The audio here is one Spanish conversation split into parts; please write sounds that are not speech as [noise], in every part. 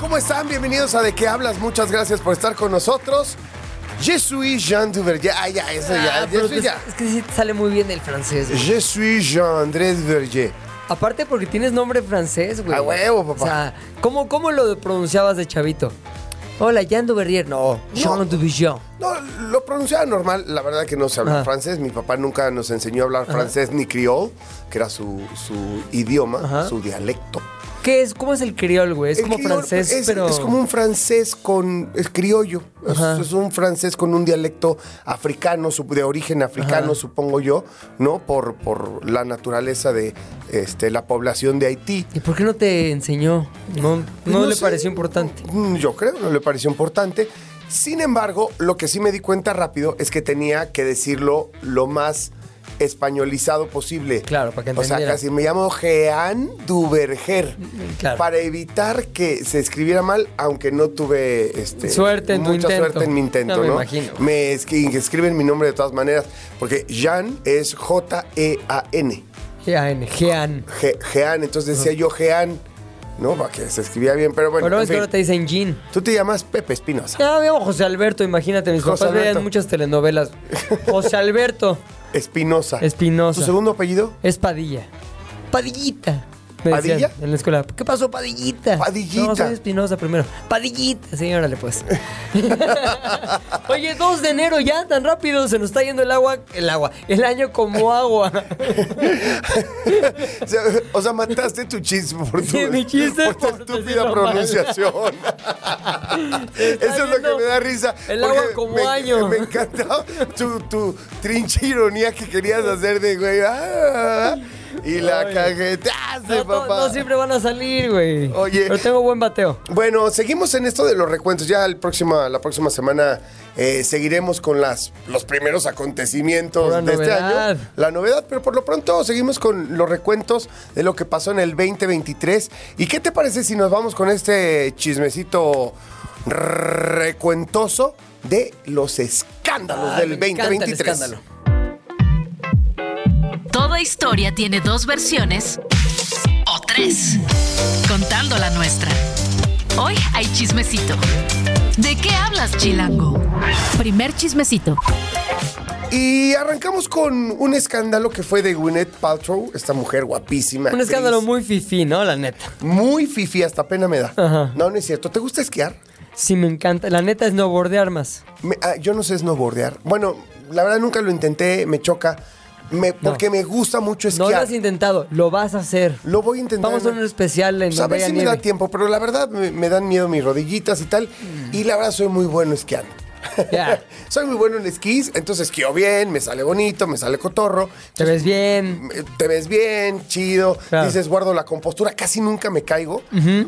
¿Cómo están? Bienvenidos a De qué hablas. Muchas gracias por estar con nosotros. Je suis Jean Duverger. Ah, ya, eso ya, Ah, ya. Es que sí te sale muy bien el francés. güey. Je suis Jean-Andrés Verger. Aparte porque tienes nombre francés, güey. A huevo, papá. O sea, ¿cómo, cómo lo pronunciabas de chavito? Hola, Jean Duverrier. No, Jean Duverger. No, lo pronunciaba normal. La verdad que no sé hablar Ajá. francés. Mi papá nunca nos enseñó a hablar francés ni criol, que era su, su idioma, Ajá. su dialecto. ¿Qué es? ¿Cómo es el criol, güey? Es El como francés, es, pero... es como un francés con. Es criollo. Es, un francés con un dialecto africano, de origen africano, Ajá. supongo yo, ¿no? Por, por la naturaleza de este, la población de Haití. ¿Y por qué no te enseñó? No, no, No le sé. pareció importante. Mm, Yo creo, no le pareció importante. Sin embargo, lo que sí me di cuenta rápido es que tenía que decirlo lo más españolizado posible. Claro, para que O sea, entendiera. casi me llamo Jean Duverger. Claro. Para evitar que se escribiera mal, aunque no tuve este, Suerte en tu mucha intento. suerte en mi intento, No, me ¿no? imagino. Me escri- escriben mi nombre de todas maneras, porque Jean es J-E-A-N. Jean, Jean. Je- Jean, entonces decía yo Jean, ¿no? Para que se escribía bien, pero bueno. Pero es que ahora te dicen Jean. Tú te llamas Pepe Espinosa. Ya veo José Alberto, imagínate, mis José papás veían muchas telenovelas. José Alberto Espinosa. Espinosa. ¿Tu segundo apellido? Es Padilla. Padillita. Me decían ¿Padilla? En la escuela. ¿Qué pasó, Padillita? Padillita. No, soy Espinosa primero. Padillita, sí, órale pues. [laughs] Oye, 2 de enero ya, tan rápido, se nos está yendo el agua, el agua, el año como agua. [laughs] O sea, o sea, mataste tu chiste por tu, Sí, mi chiste por tu por estúpida pronunciación. [laughs] Eso es lo que me da risa. el agua como me, año. Me encantó tu, tu trinche ironía que querías hacer de güey. ah, y la Oye. cagetaste, No, papá. no siempre van a salir, güey. Oye. Pero tengo buen bateo. Bueno, seguimos en esto de los recuentos. Ya el próxima, la próxima semana eh, seguiremos con las, los primeros acontecimientos Pura de este año. La novedad, pero por lo pronto seguimos con los recuentos de lo que pasó en el 2023. ¿Y qué te parece si nos vamos con este chismecito recuentoso de los escándalos Ay, del me encanta el 2023? escándalo. Toda historia tiene dos versiones o tres, contando la nuestra. Hoy hay chismecito. ¿De qué hablas, Chilango? Primer chismecito. Y arrancamos con un escándalo que fue de Gwyneth Paltrow, esta mujer guapísima. Un actriz. escándalo muy fifí, ¿no? La neta. Muy fifi, hasta pena me da. Ajá. No, no es cierto. ¿Te gusta esquiar? Sí, me encanta. La neta es no bordear más. Me- ah, yo no sé snowboardear. Bueno, la verdad nunca lo intenté, me choca. Me- porque me gusta mucho No lo esquiar. has intentado, lo vas a hacer. lo voy a intentar. Vamos a un especial en a ver si me da tiempo, pero la verdad me, me dan miedo mis rodillitas y tal. Y la verdad soy muy bueno esquiando. Ya. [laughs] soy muy bueno en esquís, entonces esquío bien, me sale bonito, me sale cotorro. Te ves bien. Te ves bien, chido, Claro. dices, guardo la compostura, casi nunca me caigo.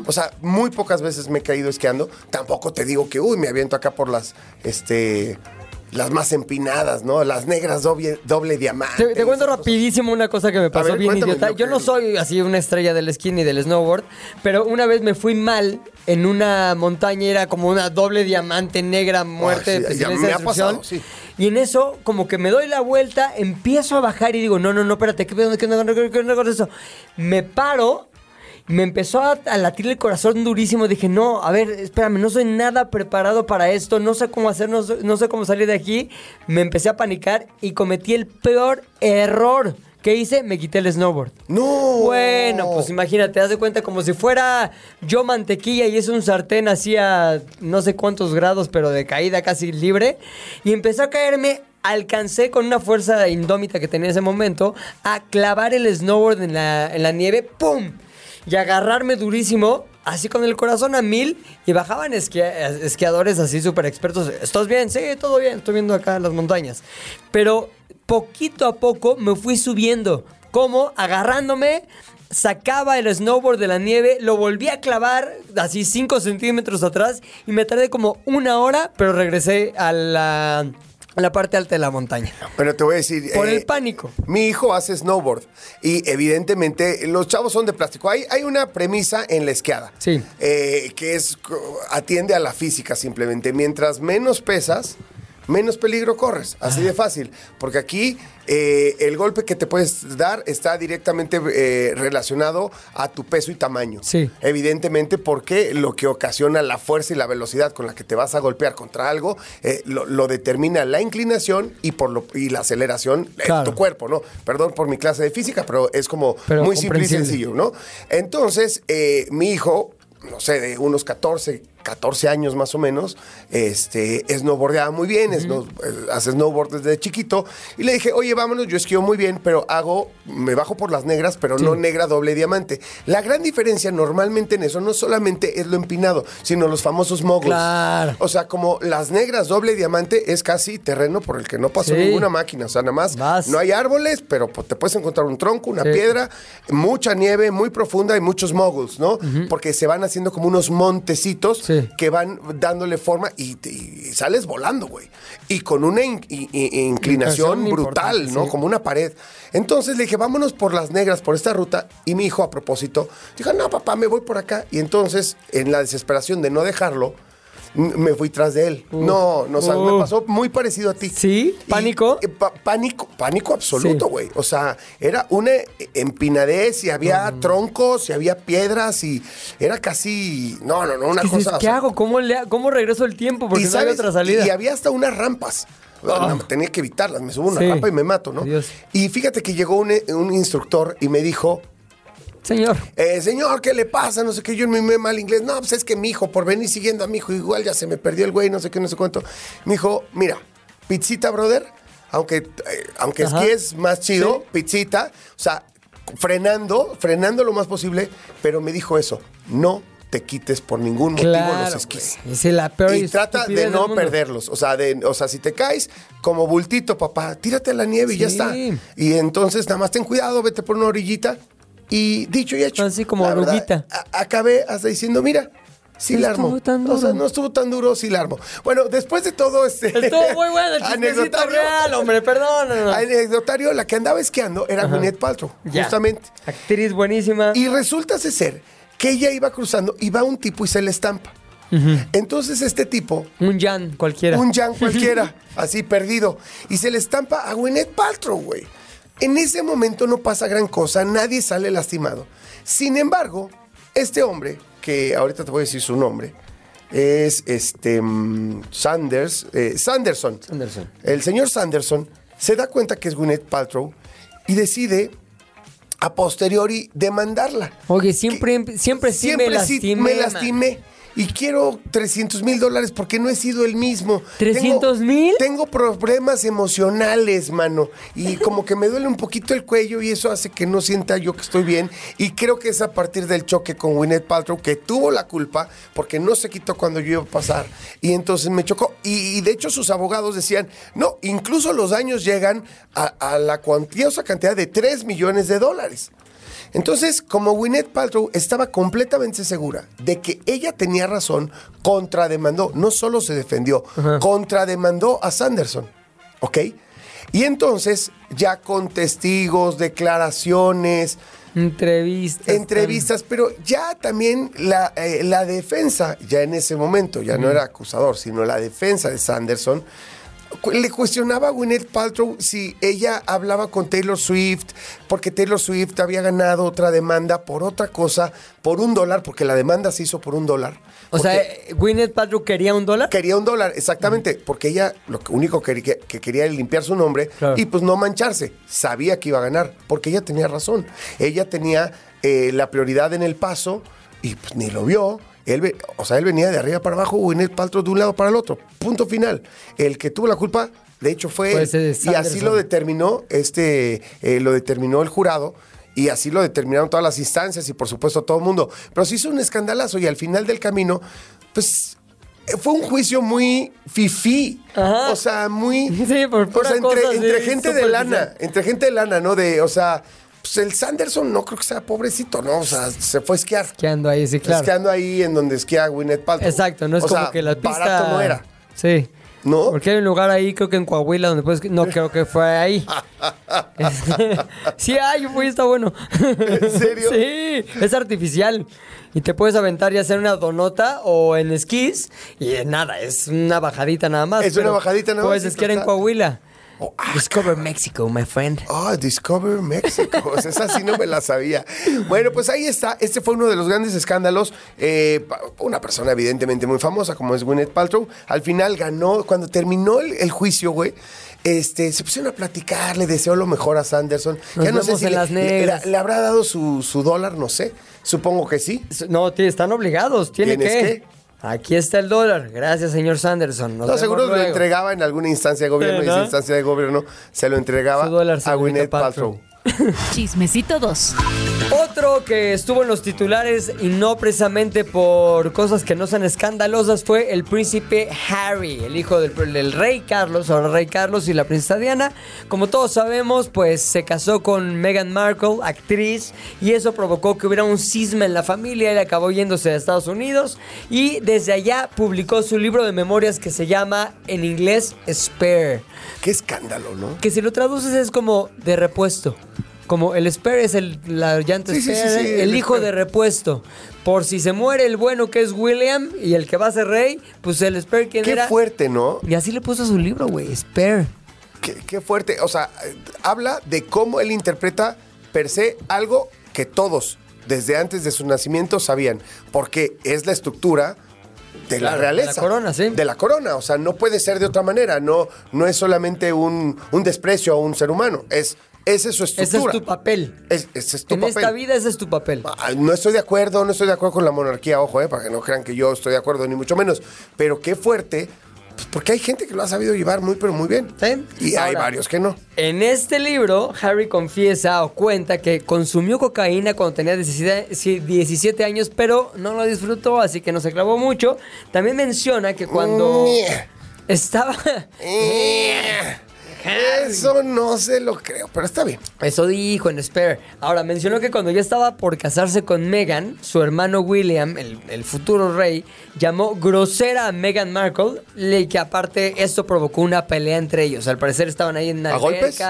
O sea, muy pocas veces me he caído esquiando. Tampoco te digo que, uy, me aviento acá por las, este, las más empinadas, ¿no? Las negras doble, doble diamante. Te, te cuento rapidísimo una cosa que me pasó ver, bien idiota. Yo que- no soy así una estrella del esquí ni del snowboard, pero una vez me fui mal en una montaña, era como una doble diamante negra, muerte, sí, ya pestilencia, me ha pasado, sí. Y en eso, como que me doy la vuelta, empiezo a bajar y digo, no, no, no, espérate, ¿qué pedo? ¿Qué qué qué con eso? Me paro, me empezó a, a latir el corazón durísimo. Dije, no, a ver, espérame, no soy nada preparado para esto, no sé cómo hacer, no sé, no sé cómo salir de aquí. Me empecé a panicar y cometí el peor error. ¿Qué hice? Me quité el snowboard. No. Bueno, pues imagínate, haz de cuenta como si fuera yo mantequilla y es un sartén así a no sé cuántos grados, pero de caída casi libre. Y empezó a caerme, alcancé con una fuerza indómita que tenía en ese momento a clavar el snowboard en la, en la nieve, ¡pum! Y agarrarme durísimo, así con el corazón a mil. Y bajaban esquia- esquiadores así súper expertos. ¿Estás bien? Sí, todo bien, estoy viendo acá las montañas. Pero poquito a poco me fui subiendo. ¿Cómo? Agarrándome sacaba el snowboard de la nieve, lo volví a clavar así 5 centímetros atrás y me tardé como una hora, pero regresé a la, la parte alta de la montaña. Pero te voy a decir. Por eh, el pánico. Mi hijo hace snowboard y evidentemente los chavos son de plástico. Hay, hay una premisa en la esquiada. Sí. eh, que es atiende a la física simplemente. Mientras menos pesas, menos peligro corres. Así de fácil. Porque aquí eh, el golpe que te puedes dar está directamente eh, relacionado a tu peso y tamaño. Sí. Evidentemente porque lo que ocasiona la fuerza y la velocidad con la que te vas a golpear contra algo eh, lo, lo determina la inclinación y por lo, y la aceleración de Claro. tu cuerpo, ¿no? Perdón por mi clase de física, pero es como Pero muy simple y sencillo, ¿no? Entonces, mi hijo, no sé, de unos 14, 14 años más o menos, este, snowboardeaba muy bien, snow- eh, hace snowboard desde chiquito, y le dije, oye, vámonos, yo esquío muy bien, pero hago, me bajo por las negras, pero no negra doble diamante. La gran diferencia normalmente en eso no solamente es lo empinado, sino los famosos moguls. Claro. O sea, como las negras doble diamante es casi terreno por el que no pasó Sí. ninguna máquina, o sea, nada más no hay árboles, pero pues, te puedes encontrar un tronco, una Sí. piedra, mucha nieve, muy profunda y muchos moguls, ¿no? Porque se van haciendo como unos montecitos Sí. Que van dándole forma y, sales volando, güey. Y con una in- inclinación brutal, ¿no? sí. Como una pared. Entonces le dije, vámonos por las negras, por esta ruta. Y mi hijo, a propósito, dijo, no, papá, me voy por acá. Y entonces, en la desesperación de no dejarlo, me fui tras de él. no, no, o sea, me pasó muy parecido a ti. ¿Sí? ¿Pánico? eh, pa- pánico, pánico absoluto, Sí. güey. O sea, era una empinadez y había troncos y había piedras y era casi. No, no, no, una ¿Qué, cosa. o ¿qué sea, hago? ¿Cómo, le, ¿Cómo regreso el tiempo? Porque no había ¿sabes? otra salida. y había hasta unas rampas. No, tenía que evitarlas, me subo una Sí. rampa y me mato, ¿no? Y fíjate que llegó un, un instructor y me dijo, Señor. eh, señor, ¿qué le pasa? No sé qué, yo mi mal inglés. No, pues es que mi hijo, por venir siguiendo a mi hijo, igual ya se me perdió el güey, no sé qué, no sé cuánto. Mi hijo, mira, pizzita, brother, aunque, eh, aunque Ajá. esquíes más chido, Sí. pizzita, o sea, frenando, frenando lo más posible, pero me dijo eso, no te quites por ningún motivo Claro. los esquís. Es la peor Y trata de no perderlos. O sea, de, o sea, si te caes como bultito, papá, tírate a la nieve y ya está. Y entonces nada más ten cuidado, vete por una orillita. Y dicho y hecho. Así como la verdad, acabé hasta diciendo, mira, sí No la armo. estuvo tan O sea, no estuvo tan duro, sí la armo. Bueno, después de todo este. Estuvo muy bueno el anecdotario, real, hombre, perdón. Anecdotario, la que andaba esquiando era Gwyneth Paltrow, Ya. justamente. Actriz buenísima. Y resulta ser que ella iba cruzando y va un tipo y se le estampa. Entonces este tipo Un Jan cualquiera. un Jan cualquiera, [laughs] así perdido. Y se le estampa a Gwyneth Paltrow, güey. En ese momento no pasa gran cosa, nadie sale lastimado. Sin embargo, este hombre, que ahorita te voy a decir su nombre, es este mm, Sanders, eh, Sanderson. Sanderson. El señor Sanderson se da cuenta que es Gwyneth Paltrow y decide a posteriori demandarla. Oye, siempre, siempre sí me Siempre sí lastimé. me man. Y quiero 300 mil dólares porque no he sido el mismo. ¿300 Tengo- mil? Tengo problemas emocionales, mano. Y [laughs] como que me duele un poquito el cuello y eso hace que no sienta yo que estoy bien. Y creo que es a partir del choque con Gwyneth Paltrow que tuvo la culpa porque no se quitó cuando yo iba a pasar. Y entonces me chocó. Y, y de hecho sus abogados decían, no, incluso los daños llegan a, a la cuantiosa cantidad de 3 millones de dólares. Entonces, como Gwyneth Paltrow estaba completamente segura de que ella tenía razón, contrademandó, no solo se defendió, contrademandó a Sanderson, ¿ok? Y entonces, ya con testigos, declaraciones, Entrevistas. entrevistas, pero ya también la, eh, la defensa, ya en ese momento, ya no era acusador, sino la defensa de Sanderson, le cuestionaba a Gwyneth Paltrow si ella hablaba con Taylor Swift, porque Taylor Swift había ganado otra demanda por otra cosa, por un dólar, porque la demanda se hizo por un dólar. O sea, eh, Gwyneth Paltrow quería un dólar. Quería un dólar, exactamente, porque ella lo único que, que- que quería era limpiar su nombre Claro. y pues no mancharse. Sabía que iba a ganar, porque ella tenía razón. Ella tenía eh, la prioridad en el paso y pues ni lo vio. Él, ve- o sea, él venía de arriba para abajo, Gwyneth Paltrow de un lado para el otro. Punto final. El que tuvo la culpa, de hecho, fue él. Y así lo determinó, este, eh, lo determinó el jurado. Y así lo determinaron todas las instancias y por supuesto todo el mundo. Pero se hizo un escandalazo y al final del camino, pues fue un juicio muy fifí. Ajá. O sea, muy. Sí, por o sea, entre, cosa gente de lana, entre gente de lana, ¿no? De, o sea, pues el Sanderson no creo que sea pobrecito, ¿no? O sea, se fue a esquiar. Que ando ahí, sí, claro. Esquiando ahí en donde esquía Gwyneth Paltrow. Exacto, no es O como sea, que la pista... barato no era, Sí. ¿no? Porque hay un lugar ahí, creo que en Coahuila, donde puedes... No, creo que fue ahí. [laughs] sí, ay, yo fui, está bueno. ¿En serio? Sí, es artificial. Y te puedes aventar ya sea en una donota o en esquís. Y nada, es una bajadita nada más. Es una bajadita nada más, Puedes esquiar en. Coahuila. Oh, ah, Discover Mexico, my friend. Ah, Discover Mexico. O [laughs] sea, esa sí no me la sabía. Bueno, pues ahí está. Este fue uno de los grandes escándalos. Eh, una persona evidentemente muy famosa como es Gwyneth Paltrow. Al final ganó, cuando terminó el, el juicio, güey, este, se pusieron a platicar, le deseó lo mejor a Sanderson. Nos ya no sé si en le, las le- le habrá dado su, su dólar, no sé. Supongo que sí. No, están obligados. Tiene ¿Tienes que. que? Aquí está el dólar. Gracias, señor Sanderson. Nos No, seguro lo luego. entregaba en alguna instancia de gobierno y ¿no? esa instancia de gobierno se lo entregaba a Gwyneth Paltrow. Paltrow. [laughs] Chismecito 2. Otro que estuvo en los titulares y no precisamente por cosas que no sean escandalosas fue el príncipe Harry, el hijo del, rey Carlos, ahora rey Carlos y la princesa Diana. Como todos sabemos, pues se casó con Meghan Markle, actriz, y eso provocó que hubiera un cisma en la familia. Él acabó yéndose a Estados Unidos y desde allá publicó su libro de memorias que se llama en inglés Spare Qué escándalo, ¿no? que si lo traduces es como de repuesto. Como el spare es el, la llanta Sí, sí, sí, spare, sí, el, el hijo spare. de repuesto. Por si se muere el bueno que es William y el que va a ser rey, pues el spare quién Qué era. fuerte, ¿no? Y así le puso su libro, güey, spare. Qué, qué fuerte. O sea, habla de cómo él interpreta per se algo que todos, desde antes de su nacimiento, sabían. Porque es la estructura de Claro, la realeza. de la corona, sí. De la corona. O sea, no puede ser de otra manera. No, no es solamente un, un desprecio a un ser humano. Es, esa es su Ese estructura. es tu papel. Es- ese es tu en papel. esta vida ese es tu papel. Ah, No estoy de acuerdo, no estoy de acuerdo con la monarquía, ojo, eh, para que no crean que yo estoy de acuerdo, ni mucho menos. Pero qué fuerte, pues, porque hay gente que lo ha sabido llevar muy, pero muy bien. Sí. Y hay varios que no. En este libro, Harry confiesa o cuenta que consumió cocaína cuando tenía 17, sí, 17 años, pero no lo disfrutó, así que no se clavó mucho. También menciona que cuando Ñe. Eso no se lo creo, pero está bien. Eso dijo en Spare. Ahora, mencionó que cuando ya estaba por casarse con Meghan, su hermano William, el, el futuro rey, llamó grosera a Meghan Markle, y que aparte esto provocó una pelea entre ellos. Al parecer estaban ahí en una ¿A golpes?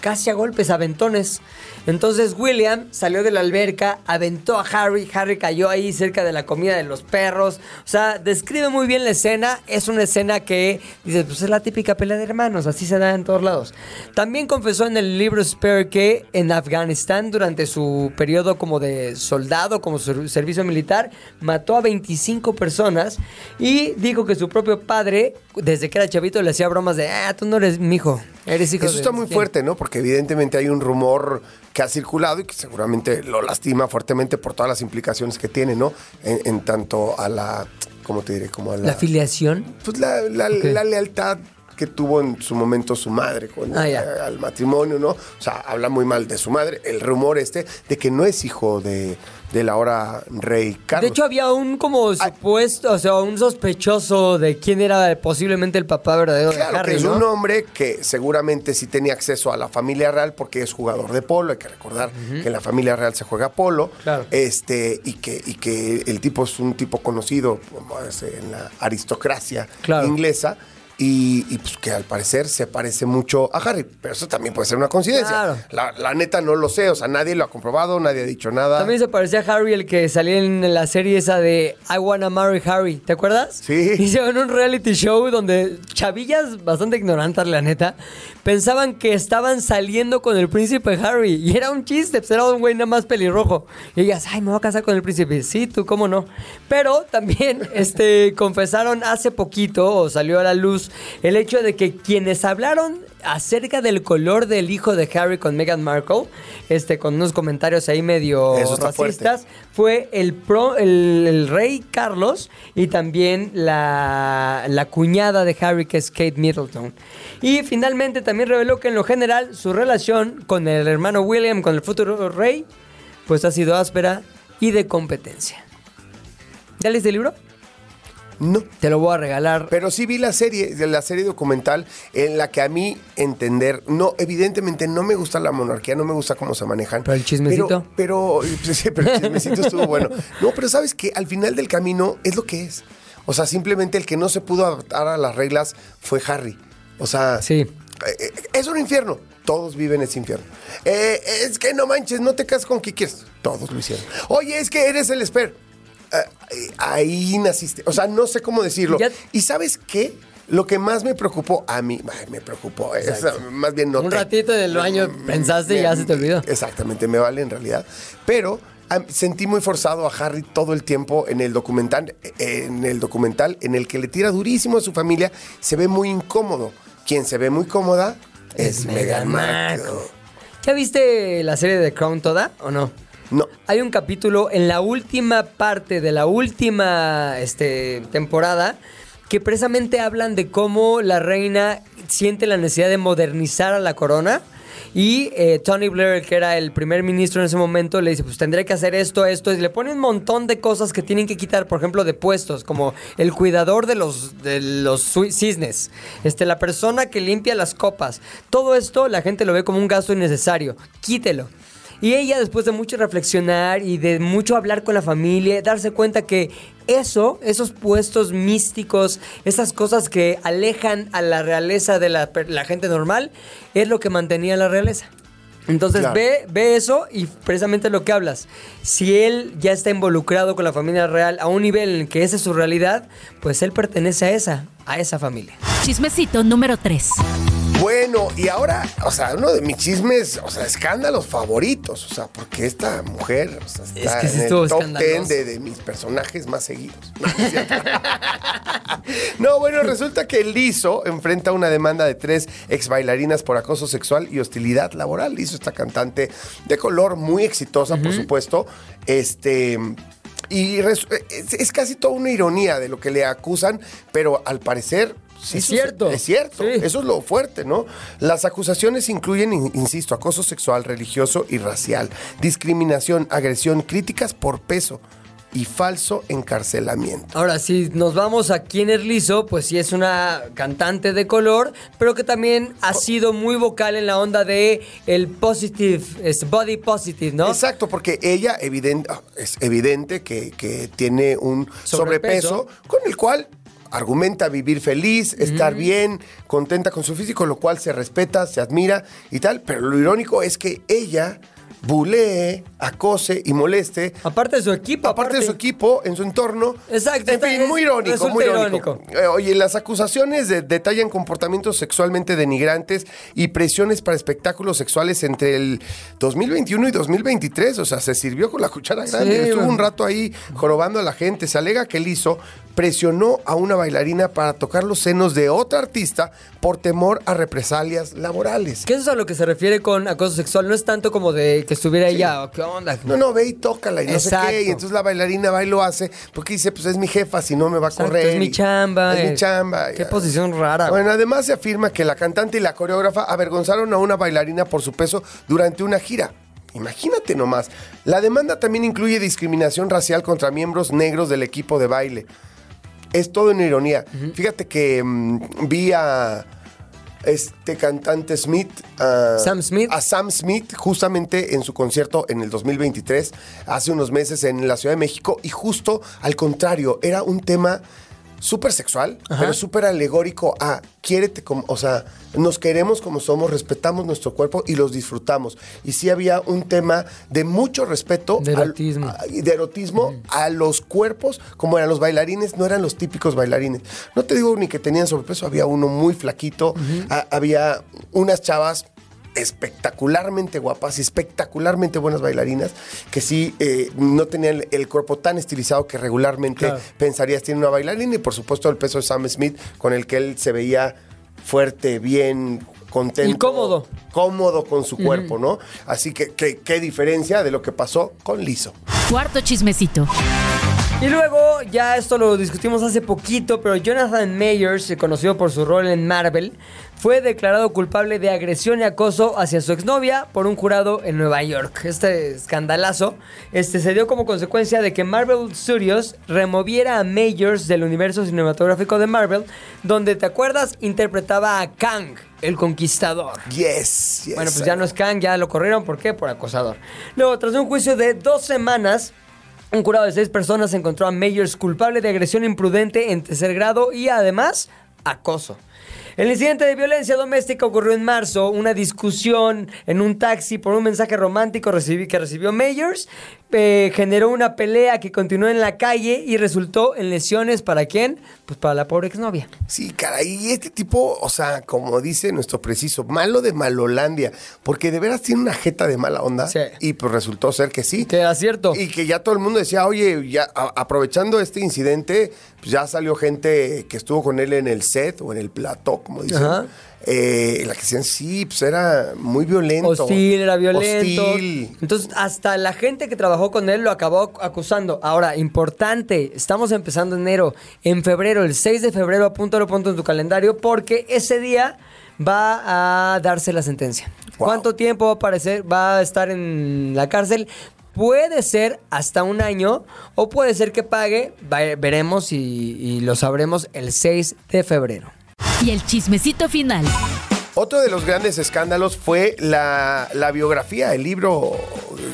Casi a golpes, aventones. Entonces William salió de la alberca, aventó a Harry, Harry cayó ahí cerca de la comida de los perros. O sea, describe muy bien la escena. Es una escena que, dices, pues es la típica pelea de hermanos, así se da en todos lados. También confesó en el libro Spare que en Afganistán, durante su periodo como de soldado, como su servicio militar, mató a 25 personas y dijo que su propio padre, desde que era chavito, le hacía bromas de, ah, tú no eres mi hijo, eres hijo Eso de está muy quién". fuerte, ¿no? Porque evidentemente hay un rumor que ha circulado y que seguramente lo lastima fuertemente por todas las implicaciones que tiene, ¿no? En, en tanto a la, ¿cómo te diré? Como a la, La filiación. pues la, la lealtad que tuvo en su momento su madre con Ah, eh, al matrimonio, ¿no? O sea, habla muy mal de su madre. El rumor este de que no es hijo de, del ahora rey Carlos. De hecho, había un como supuesto, o sea, un sospechoso de quién era posiblemente el papá verdadero Claro, de Harry, que es ¿no? un hombre que seguramente sí tenía acceso a la familia real porque es jugador de polo. Hay que recordar que en la familia real se juega polo. Claro. Este, y que, y que el tipo es un tipo conocido en la aristocracia Claro. inglesa. Y, y, pues que al parecer se parece mucho a Harry. Pero eso también puede ser una coincidencia. Claro. La, la neta no lo sé. O sea, nadie lo ha comprobado, nadie ha dicho nada. También se parecía a Harry el que salía en la serie esa de I Wanna Marry Harry, ¿te acuerdas? Sí. [laughs] Hicieron un reality show donde chavillas bastante ignorantes, la neta, pensaban que estaban saliendo con el príncipe Harry. Y era un chiste, pues era un güey nada más pelirrojo. Y ellas, ay, me voy a casar con el príncipe. Sí, tú, cómo no. Pero también [laughs] este, confesaron hace poquito, o salió a la luz, el hecho de que quienes hablaron acerca del color del hijo de Harry con Meghan Markle, este, con unos comentarios ahí medio fuerte. racistas, fue el, pro, el, el rey Carlos y también la, la cuñada de Harry, que es Kate Middleton. Y finalmente también reveló que en lo general su relación con el hermano William, con el futuro rey, pues ha sido áspera y de competencia. ¿Ya leíste el libro? No. Te lo voy a regalar. Pero sí vi la serie, la serie documental en la que a mí entender, no, evidentemente no me gusta la monarquía, no me gusta cómo se manejan. ¿Pero el chismecito? Pero, pero, [laughs] sí, pero el chismecito estuvo bueno. No, pero sabes que al final del camino es lo que es. O sea, simplemente el que no se pudo adaptar a las reglas fue Harry. O sea, Sí. eh, es un infierno. Todos viven ese infierno. Eh, es que no manches, no te casas con quien quieres. Todos lo hicieron. Oye, es que eres el esper. Eh, ahí naciste. O sea, no sé cómo decirlo. Ya- ¿Y sabes qué? Lo que más me preocupó a mí, ay, me preocupó, es, más bien no Un ratito del baño pensaste y ya se te olvidó. Exactamente, me vale en realidad. Pero sentí muy forzado a Harry todo el tiempo en el documental, en el documental en el que le tira durísimo a su familia, se ve muy incómodo. Quien se ve muy cómoda es, Meghan Markle. ¿Ya viste la serie de Crown toda o no? No, Hay un capítulo en la última parte de la última este, temporada que precisamente hablan de cómo la reina siente la necesidad de modernizar a la corona. Y eh, Tony Blair, que era el primer ministro en ese momento, le dice, pues tendré que hacer esto, esto, y le pone un montón de cosas que tienen que quitar, por ejemplo, de puestos, como el cuidador de los, de los cisnes, este, la persona que limpia las copas. Todo esto la gente lo ve como un gasto innecesario. Quítelo. Y ella, después de mucho reflexionar y de mucho hablar con la familia, darse cuenta que eso, esos puestos místicos, esas cosas que alejan a la realeza de la, gente normal, es lo que mantenía la realeza. Entonces Claro. ve, ve eso y precisamente lo que hablas. Si él ya está involucrado con la familia real a un nivel en el que esa es su realidad, pues él pertenece a esa, a esa familia. Chismecito número 3. Bueno, y ahora, o sea, uno de mis chismes, o sea, escándalos favoritos, o sea, porque esta mujer, o sea, está que sí en el top escandaloso. 10 de, de mis personajes más seguidos. No, es [laughs] bueno, resulta que Lizzo enfrenta una demanda de tres ex bailarinas por acoso sexual y hostilidad laboral. Lizzo, esta cantante de color muy exitosa, por supuesto, este... Y res- es, es casi toda una ironía de lo que le acusan, pero al parecer... sí Es cierto. Es cierto. Sí. Eso es lo fuerte, ¿no? Las acusaciones incluyen, in- insisto, acoso sexual, religioso y racial, discriminación, agresión, críticas por peso y falso encarcelamiento. Ahora, si nos vamos a quién es Lizzo, pues sí es una cantante de color, pero que también ha sido muy vocal en la onda de el positive, es body positive, ¿no? Exacto, porque ella evidente, es evidente que, que tiene un sobrepeso, Sobrepeso. con el cual argumenta vivir feliz, estar bien, contenta con su físico, lo cual se respeta, se admira y tal, pero lo irónico es que ella bulee, acose y moleste Aparte de su equipo, aparte de su equipo, en su entorno. Exacto, En fin, muy irónico, muy irónico. irónico. Eh, oye, las acusaciones de- detallan comportamientos sexualmente denigrantes y presiones para espectáculos sexuales entre el 2021 y 2023. O sea, se sirvió con la cuchara grande. Estuvo bueno. un rato ahí jorobando a la gente. Se alega que él hizo presionó a una bailarina para tocar los senos de otra artista por temor a represalias laborales. Eso es a lo que se refiere con acoso sexual. No es tanto como de que estuviera ella, o ¿qué onda? No, no, ve y tócala y no Exacto. sé qué. Y entonces la bailarina va y lo hace porque dice, pues es mi jefa, si no me va a Exacto, correr. es mi chamba, Es eh. mi chamba. Qué posición rara, Bueno, además se afirma que la cantante y la coreógrafa avergonzaron a una bailarina por su peso durante una gira. Imagínate nomás. La demanda también incluye discriminación racial contra miembros negros del equipo de baile. Es todo una ironía. Fíjate que mm, vi a este cantante Smith, a Sam Smith. a Sam Smith, justamente en su concierto en el 2023, hace unos meses en la Ciudad de México, y justo al contrario, era un tema súper sexual, pero súper alegórico a quiérete como, o sea, nos queremos como somos, respetamos nuestro cuerpo y los disfrutamos. Y sí había un tema de mucho respeto De al- erotismo. a- y de erotismo a los cuerpos, como eran los bailarines, no eran los típicos bailarines. No te digo ni que tenían sobrepeso, había uno muy flaquito, a- había unas chavas espectacularmente guapas y espectacularmente buenas bailarinas que sí eh, no tenían el cuerpo tan estilizado que regularmente Claro. pensarías tiene una bailarina y por supuesto el peso de Sam Smith con el que él se veía fuerte, bien, contento. Y cómodo. Cómodo con su cuerpo, ¿no? Así que que- qué diferencia de lo que pasó con Lizo. Cuarto chismecito. Y luego, ya esto lo discutimos hace poquito, pero Jonathan Mayers, conocido por su rol en Marvel, fue declarado culpable de agresión y acoso hacia su exnovia por un jurado en Nueva York. Este escandalazo este, se dio como consecuencia de que Marvel Studios removiera a Mayers del universo cinematográfico de Marvel, donde, ¿te acuerdas? Interpretaba a Kang, el conquistador. Yes, yes. Bueno, pues ya no es Kang, ya lo corrieron. ¿Por qué? Por acosador. Luego, tras un juicio de dos semanas, un jurado de seis personas encontró a Mayers culpable de agresión imprudente en tercer grado y además acoso. El incidente de violencia doméstica ocurrió en marzo, una discusión en un taxi por un mensaje romántico que recibió Mayers, eh, generó una pelea que continuó en la calle y resultó en lesiones para quién? Pues para la pobre exnovia. Sí, caray, y este tipo, o sea, como dice nuestro preciso, malo de Malolandia, porque de veras tiene una jeta de mala onda. Sí. Y pues resultó ser que sí. Que era cierto. Y que ya todo el mundo decía, oye, ya a- aprovechando este incidente, pues ya salió gente que estuvo con él en el set o en el plató, como dicen. Ajá. Eh, la que decían, sí, pues era muy violento. Hostil, era violento. Hostil. Entonces, hasta la gente que trabajó con él lo acabó acusando. Ahora, importante, estamos empezando enero. En febrero, el 6 de febrero, apúntalo, ponte en tu calendario, porque ese día va a darse la sentencia. Wow. ¿Cuánto tiempo va a, aparecer, va a estar en la cárcel? Puede ser hasta un año o puede ser que pague. Veremos y, y lo sabremos el 6 de febrero. Y el chismecito final. Otro de los grandes escándalos fue la, la biografía, el libro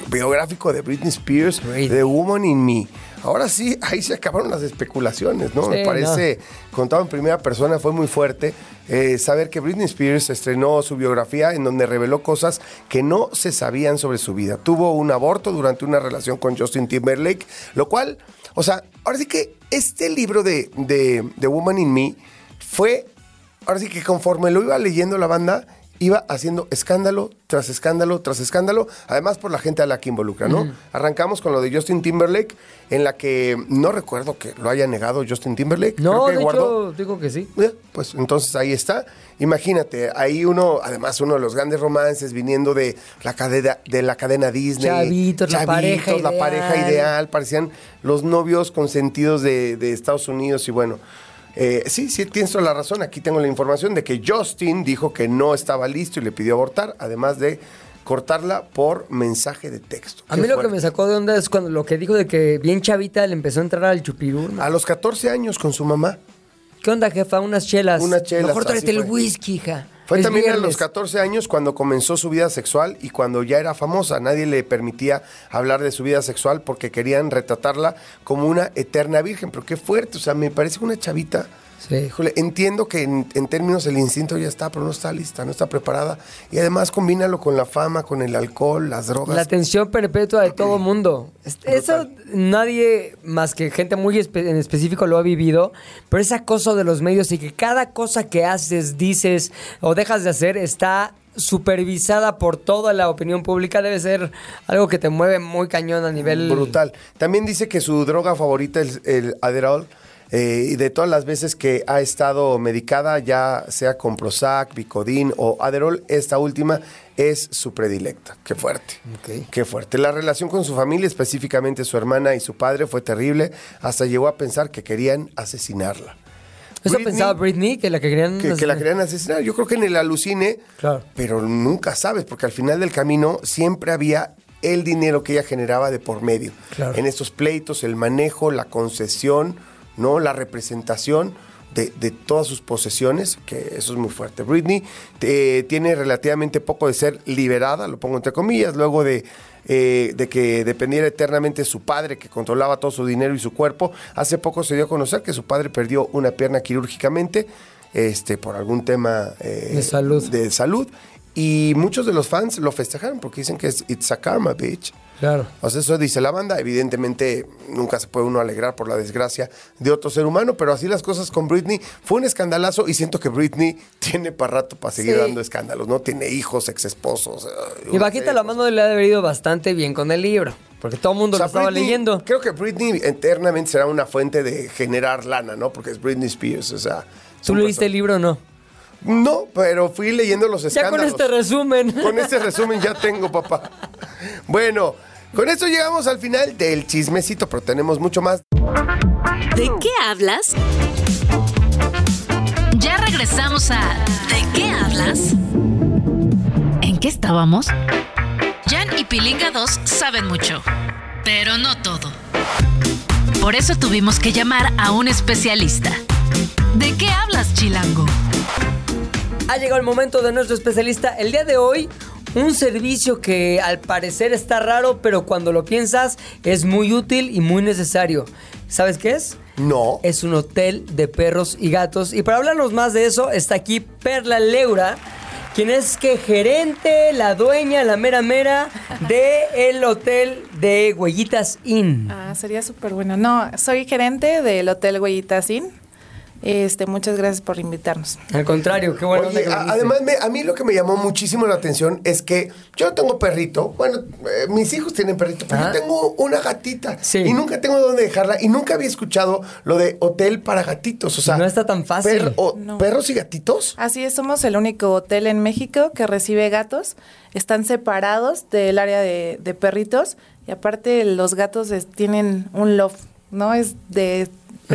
biográfico de Britney Spears, Britney. The Woman in Me. Ahora sí, ahí se acabaron las especulaciones, ¿no? Sí, Me parece, contado en primera persona, fue muy fuerte eh, saber que Britney Spears estrenó su biografía en donde reveló cosas que no se sabían sobre su vida. Tuvo un aborto durante una relación con Justin Timberlake, lo cual, o sea, ahora sí que este libro de, de, de Woman in Me fue ahora sí que conforme lo iba leyendo la banda, iba haciendo escándalo tras escándalo tras escándalo, además por la gente a la que involucra, ¿no? Arrancamos con lo de Justin Timberlake, en la que no recuerdo que lo haya negado Justin Timberlake. No, creo que de hecho, digo que sí. eh, Pues entonces ahí está. Imagínate, ahí uno, además uno de los grandes romances viniendo de la cadena, de la cadena Disney. Chavitos, la pareja la pareja ideal. ideal, parecían los novios consentidos de, de Estados Unidos y bueno. Eh, sí, sí, tienes toda la razón. Aquí tengo la información de que Justin dijo que no estaba listo y le pidió abortar, además de cortarla por mensaje de texto. A mí lo que me sacó de onda es cuando lo que dijo de que bien chavita le empezó a entrar al chupirul. A los 14 años con su mamá. ¿Qué onda, jefa? Unas chelas. Unas chelas, Mejor tráete el whisky, hija. Fue Es también a los 14 años cuando comenzó su vida sexual y cuando ya era famosa. Nadie le permitía hablar de su vida sexual porque querían retratarla como una eterna virgen. Pero qué fuerte, o sea, me parece una chavita. Sí. Híjole, entiendo que en, en términos el instinto ya está, pero no está lista, no está preparada. Y además combínalo con la fama, con el alcohol, las drogas. La atención perpetua de todo mundo. Es- Eso nadie más que gente muy espe- en específico lo ha vivido, pero ese acoso de los medios y que cada cosa que haces, dices o dejas de hacer está supervisada por toda la opinión pública debe ser algo que te mueve muy cañón a nivel Brutal. También dice que su droga favorita es el Adderall. Eh, y de todas las veces que ha estado medicada, ya sea con Prozac, Vicodin o Adderall, esta última es su predilecta. Qué fuerte. Qué fuerte. La relación con su familia, específicamente su hermana y su padre, fue terrible. Hasta llegó a pensar que querían asesinarla. Eso Britney- pensaba Britney que la que querían que, que la querían asesinar. Yo creo que en el alucine, Claro. pero nunca sabes, porque al final del camino siempre había el dinero que ella generaba de por medio. Claro. En estos pleitos, el manejo, la concesión, ¿no? La representación de, de todas sus posesiones, que eso es muy fuerte. Britney eh, tiene relativamente poco de ser liberada, lo pongo entre comillas, luego de, eh, de que dependiera eternamente de su padre, que controlaba todo su dinero y su cuerpo. Hace poco se dio a conocer que su padre perdió una pierna quirúrgicamente este, por algún tema eh, De salud. de salud. Y muchos de los fans lo festejaron porque dicen que es It's a Karma, bitch. Claro. O sea, eso dice la banda. Evidentemente, nunca se puede uno alegrar por la desgracia de otro ser humano, pero así las cosas con Britney. Fue un escandalazo y siento que Britney tiene para rato para seguir Sí. dando escándalos, ¿no? Tiene hijos, ex esposos. Y bajita la mano le ha haber ido bastante bien con el libro, porque todo el mundo lo estaba leyendo. Creo que Britney eternamente será una fuente de generar lana, ¿no? Porque es Britney Spears, o sea. ¿Tú leíste el libro o no? No, pero fui leyendo los Ya escándalos. con este resumen. Con este resumen ya tengo, papá. Bueno, con esto llegamos al final del chismecito, pero tenemos mucho más. ¿De qué hablas? Ya regresamos a ¿De qué hablas? ¿En qué estábamos? Jan y Pilinga 2 saben mucho, pero no todo. Por eso tuvimos que llamar a un especialista. ¿De qué hablas, Chilango? Ha llegado el momento de nuestro especialista. El día de hoy, un servicio que al parecer está raro, pero cuando lo piensas es muy útil y muy necesario. ¿Sabes qué es? No. Es un hotel de perros y gatos. Y para hablarnos más de eso, está aquí Perla Leura, quien es que gerente, la dueña, la mera mera de el hotel de Huellitas Inn. Ah, sería súper bueno. No, soy gerente del Hotel Huellitas Inn. Este, muchas gracias por invitarnos. Al contrario, qué bueno. Oye, a- además, me- a mí lo que me llamó muchísimo la atención es que yo no tengo perrito. Bueno, eh, mis hijos tienen perrito, pero Ajá. yo tengo una gatita. Sí. Y nunca tengo dónde dejarla. Y nunca había escuchado lo de hotel para gatitos. O sea, No está tan fácil. per- o- No. ¿Perros y gatitos? Así es, somos el único hotel en México que recibe gatos. Están separados del área de, de perritos. Y aparte, los gatos es- tienen un loft, ¿no? Es de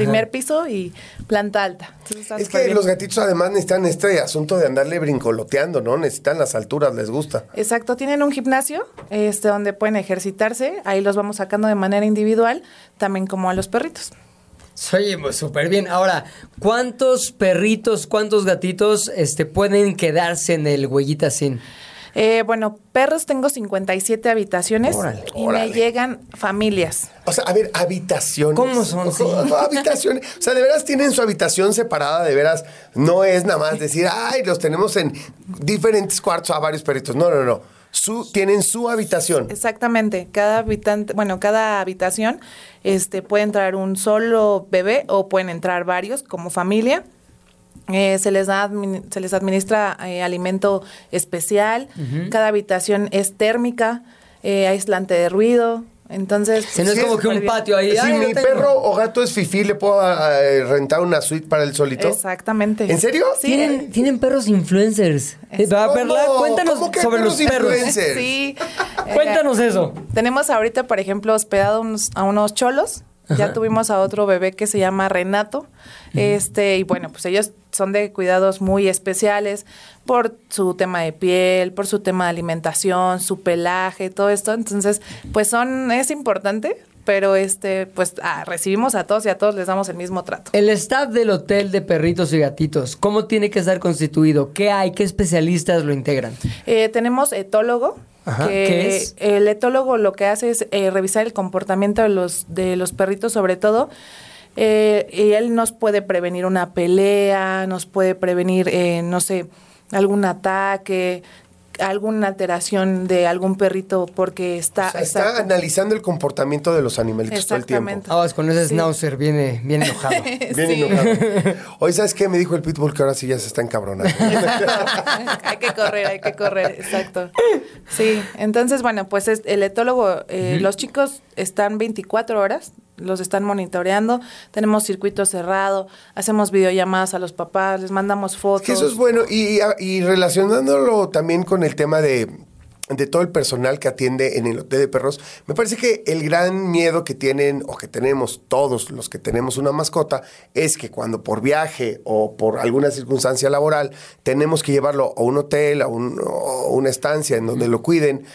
primer piso y planta alta. Es que bien. los gatitos además necesitan este asunto de andarle brincoloteando, ¿no? Necesitan las alturas, les gusta. Exacto, tienen un gimnasio este, donde pueden ejercitarse. Ahí los vamos sacando de manera individual, también como a los perritos. Oye, pues, súper bien. Ahora, ¿cuántos perritos, cuántos gatitos este, pueden quedarse en el Huellitas Inn? Eh, bueno, perros tengo 57 habitaciones Órale. y Órale. me llegan familias. O sea, a ver, habitaciones. ¿Cómo son? Sí. [laughs] habitaciones. O sea, de veras tienen su habitación separada, de veras. No es nada más decir, ay, los tenemos en diferentes cuartos a varios perritos. No, no, no. Su, tienen su habitación. Exactamente, cada habitante, bueno, cada habitación este, puede entrar un solo bebé o pueden entrar varios como familia. Eh, se, les da, se les administra eh, alimento especial. Cada habitación es térmica, eh, aislante de ruido. Entonces, Si no es Sí, como es que un bien. patio ahí. Si ay, mi perro o gato es fifí, ¿le puedo eh, rentar una suite para él solito? Exactamente. ¿En serio? Sí. ¿Tienen, tienen perros influencers. ¿verdad, ¿Cómo? Perla? Cuéntanos ¿Cómo que sobre los perros? Sí. [laughs] Cuéntanos eso. Tenemos ahorita, por ejemplo, hospedado unos- a unos cholos. Ya tuvimos a otro bebé que se llama Renato. Este, y bueno, pues ellos son de cuidados muy especiales por su tema de piel, por su tema de alimentación, su pelaje, todo esto. Entonces, pues son, es importante, pero este, pues ah, recibimos a todos y a todos les damos el mismo trato. El staff del hotel de perritos y gatitos, ¿cómo tiene que estar constituido? ¿Qué hay? ¿Qué especialistas lo integran? Eh, tenemos etólogo. Ajá, que ¿qué es? El etólogo lo que hace es eh, revisar el comportamiento de los, de los perritos, sobre todo. Eh, y él nos puede prevenir una pelea, nos puede prevenir, eh, no sé, algún ataque, alguna alteración de algún perrito porque está... O sea, está analizando el comportamiento de los animalitos todo el tiempo. Exactamente. Aguas con ese Sí. schnauzer, viene, viene enojado. [laughs] Bien Sí. enojado. Hoy, ¿sabes qué? Me dijo el pitbull que ahora sí ya se está encabronando. [laughs] hay que correr, hay que correr, exacto. Sí, entonces, bueno, pues es- el etólogo, eh, los chicos están 24 horas, los están monitoreando, tenemos circuito cerrado, hacemos videollamadas a los papás, les mandamos fotos. Que eso es bueno. Y, y relacionándolo también con el tema de, de todo el personal que atiende en el hotel de perros, me parece que el gran miedo que tienen o que tenemos todos los que tenemos una mascota es que cuando por viaje o por alguna circunstancia laboral tenemos que llevarlo a un hotel, a un- o una estancia en donde lo cuiden.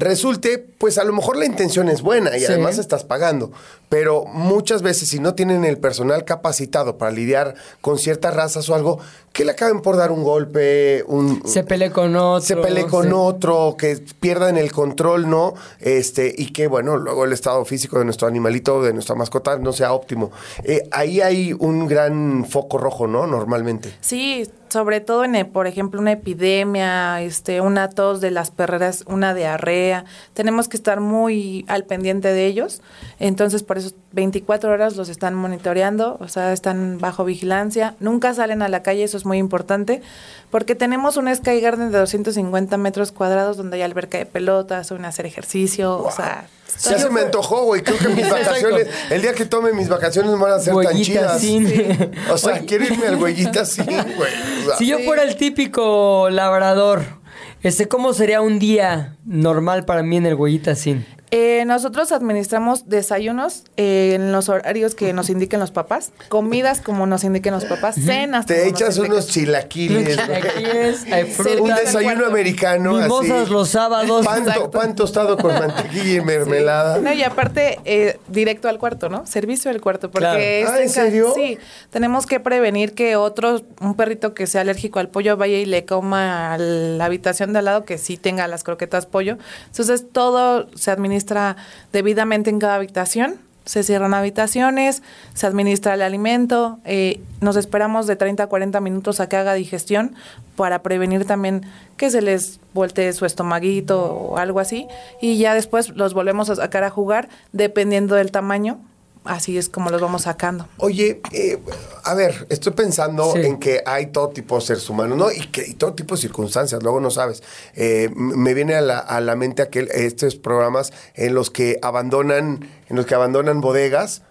Resulte, pues a lo mejor la intención es buena y Sí. además estás pagando, pero muchas veces si no tienen el personal capacitado para lidiar con ciertas razas o algo, que le acaben por dar un golpe, un Se pelee con otro. se pelee con sí. otro, que pierdan el control, ¿no? Este, y que bueno, luego el estado físico de nuestro animalito, de nuestra mascota, no sea óptimo. Eh, ahí hay un gran foco rojo, ¿no? Normalmente. Sí, sobre todo en, por ejemplo, una epidemia, este, una tos de las perreras, una diarrea. Tenemos que estar muy al pendiente de ellos. Entonces, por eso 24 horas los están monitoreando, o sea, están bajo vigilancia. Nunca salen a la calle, eso es muy importante, porque tenemos un Sky Garden de 250 metros cuadrados donde hay alberca de pelotas, pueden hacer ejercicio, o sea... Ya se me antojó, güey. Creo que mis [laughs] vacaciones, el día que tome mis vacaciones van a ser tan chidas. sin. O sea, quiero irme al huellita sin, [laughs] güey. O sea, Si yo fuera el típico labrador, este, ¿cómo sería un día normal para mí en el Huellita sin? Eh, nosotros administramos desayunos eh, en los horarios que nos indiquen los papás, comidas como nos indiquen los papás, cenas. Te como nos echas indiquen. unos chilaquiles. Un desayuno americano. Mimosas así. los sábados. Pan, to- pan tostado con mantequilla y mermelada. No, y aparte, eh, directo al cuarto, ¿no? Servicio del cuarto. Porque Claro. es Ah, ¿en serio? Sí, tenemos que prevenir que otro, un perrito que sea alérgico al pollo vaya y le coma a la habitación de al lado que sí tenga las croquetas pollo. Entonces, todo se administra debidamente en cada habitación. Se cierran habitaciones, se administra el alimento, eh, nos esperamos de 30 a 40 minutos a que haga digestión para prevenir también que se les voltee su estomaguito o algo así. Y ya después los volvemos a sacar a jugar dependiendo del tamaño. Así es como los vamos sacando. Oye, eh, a ver, estoy pensando Sí. en que hay todo tipo de seres humanos, ¿no? Y, que, y todo tipo de circunstancias, luego no sabes. Eh, me viene a la, a la mente aquel, estos programas en los que abandonan, en los que abandonan bodegas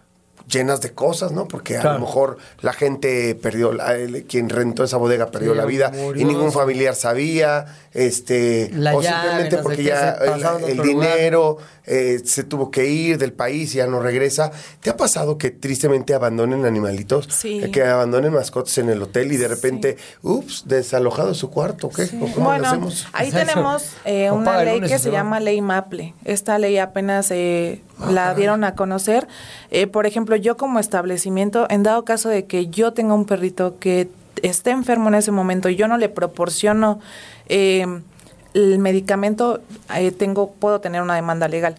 llenas de cosas, ¿no? Porque a Claro. lo mejor la gente perdió, la- el- quien rentó esa bodega perdió Sí, la vida murió. y ningún familiar sabía, este, La o llave, simplemente no sé porque ya se el, dinero eh, se tuvo que ir del país y ya no regresa. ¿Te ha pasado que tristemente abandonen animalitos? Sí. Eh, Que abandonen mascotas en el hotel y de repente, ups, desalojado su cuarto, ¿qué? ¿O ¿Cómo bueno, lo hacemos? ahí [laughs] tenemos eh, una ley lunes que se llama Ley Maple. Esta ley apenas eh, Ah, la dieron a conocer. Eh, por ejemplo, yo como establecimiento, en dado caso de que yo tenga un perrito que esté enfermo en ese momento y yo no le proporciono eh, el medicamento, eh, tengo puedo tener una demanda legal.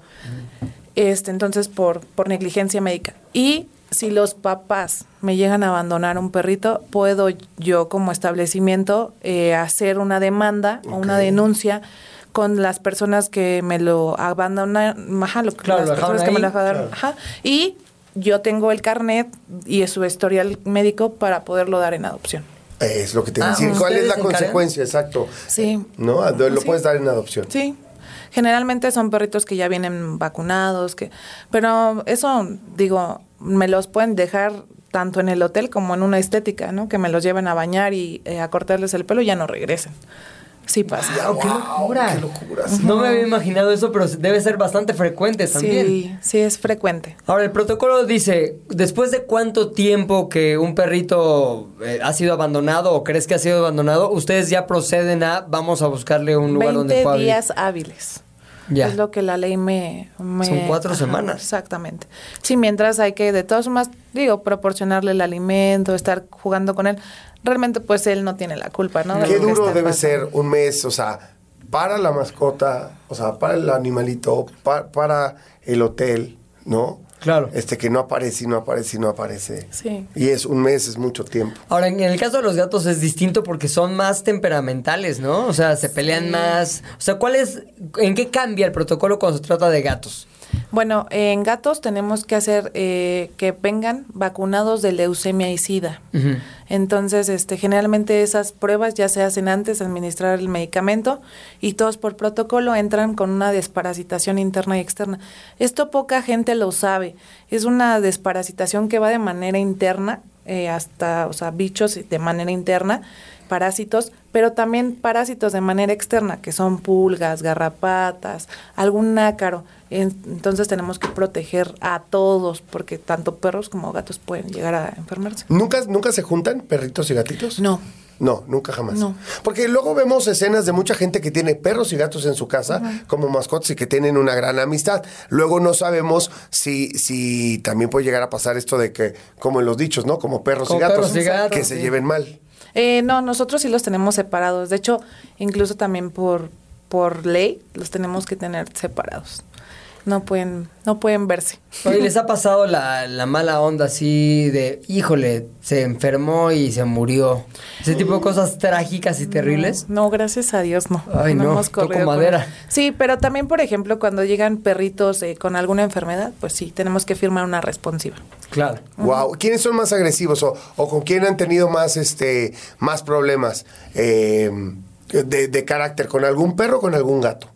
Este, entonces, por, por negligencia médica. Y si los papás me llegan a abandonar un perrito, puedo yo como establecimiento eh, hacer una demanda o una denuncia con las personas que me lo abandonan, ajá, lo- Claro, las lo personas que me lo claro. ajá, y yo tengo el carnet y su historial médico para poderlo dar en adopción. Es lo que te Ah, decir. ¿Cuál es ¿ustedes la consecuencia? Exacto. Sí. ¿No? Ah, Lo Sí. puedes dar en adopción. Sí. Generalmente son perritos que ya vienen vacunados, que pero eso digo, me los pueden dejar tanto en el hotel como en una estética, ¿no? Que me los lleven a bañar y eh, a cortarles el pelo y ya no regresen. Sí pasa. Wow, qué locura. qué locura, sí. No me había imaginado eso, pero debe ser bastante frecuente también. Sí, sí es frecuente. Ahora, el protocolo dice, después de cuánto tiempo que un perrito eh, ha sido abandonado o crees que ha sido abandonado, ustedes ya proceden a, vamos a buscarle un lugar donde 20 pueda vivir. días hábiles. Ya. Es lo que la ley me... me- Son cuatro semanas. Exactamente. Sí, mientras hay que, de todas formas, digo, proporcionarle el alimento, estar jugando con él. Realmente, pues, él no tiene la culpa, ¿no? de Qué duro debe pasando. ser un mes, o sea, para la mascota, o sea, para el animalito, pa- para el hotel, ¿no? Claro. Este que no aparece y no aparece y no aparece. Sí. Y es un mes, es mucho tiempo. Ahora, en el caso de los gatos es distinto porque son más temperamentales, ¿no? O sea, se pelean más. O sea, ¿cuál es, en qué cambia el protocolo cuando se trata de gatos? Bueno, en gatos tenemos que hacer eh, que vengan vacunados de leucemia y sida. Entonces, este, generalmente esas pruebas ya se hacen antes de administrar el medicamento y todos por protocolo entran con una desparasitación interna y externa. Esto poca gente lo sabe. Es una desparasitación que va de manera interna, eh, hasta, o sea, bichos de manera interna, parásitos, pero también parásitos de manera externa, que son pulgas, garrapatas, algún ácaro. En- Entonces tenemos que proteger a todos, porque tanto perros como gatos pueden llegar a enfermarse. ¿Nunca, ¿Nunca se juntan perritos y gatitos? No. No, nunca jamás. No. Porque luego vemos escenas de mucha gente que tiene perros y gatos en su casa como mascotas y que tienen una gran amistad. Luego no sabemos si, si también puede llegar a pasar esto de que, como en los dichos, ¿no? Como perros Como y gatos, perros y gatos, que se lleven mal. Eh, no, nosotros sí los tenemos separados. De hecho, incluso también por, por ley los tenemos que tener separados. No pueden, no pueden verse. Oye, ¿les ha pasado la, la mala onda así de, híjole, se enfermó y se murió? Ese tipo de cosas trágicas y terribles. No, gracias a Dios no. Ay, no, hemos toco con- madera. Sí, pero también, por ejemplo, cuando llegan perritos eh, con alguna enfermedad, pues sí, tenemos que firmar una responsiva. Claro. Wow. ¿Quiénes son más agresivos o, o con quién han tenido más, este, más problemas eh, de, de carácter? ¿Con algún perro o con algún gato?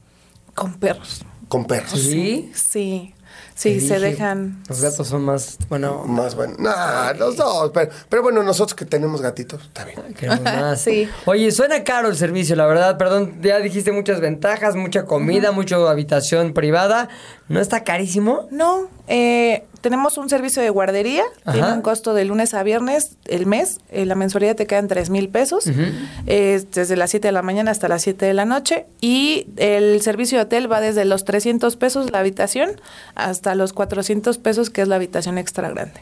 Con perros. Con perros. ¿Sí? Sí. Sí, se dije, dejan. Los gatos son más, bueno, Más bueno. Nah, los dos. Pero, pero bueno, nosotros que tenemos gatitos, está bien. queremos [laughs] más. Sí. Oye, suena caro el servicio, la verdad. Perdón, ya dijiste muchas ventajas, mucha comida, mucha habitación privada. ¿No está carísimo? No, eh, tenemos un servicio de guardería, Ajá. tiene un costo de lunes a viernes el mes, eh, la mensualidad te quedan 3 mil pesos, eh, desde las 7 de la mañana hasta las 7 de la noche, y el servicio de hotel va desde los 300 pesos la habitación hasta los 400 pesos que es la habitación extra grande.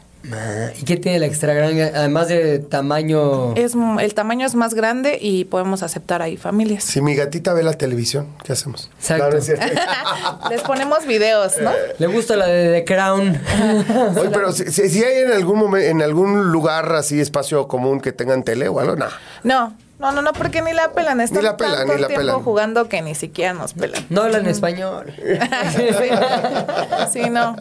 ¿Y qué tiene la extra grande? Además de tamaño... Es, el tamaño es más grande y podemos aceptar ahí familias. Si mi gatita ve la televisión, ¿qué hacemos? Exacto. [laughs] Les ponemos videos, ¿no? Le gusta la de The Crown. [laughs] Oye, pero si, si- si hay en algún momento, en algún lugar así, espacio común que tengan tele o algo, no. No, no, no, no, porque ni la pelan. Están la pelan, tanto ni la tiempo pelan. jugando que ni siquiera nos pelan. No hablan español. [laughs] sí, no.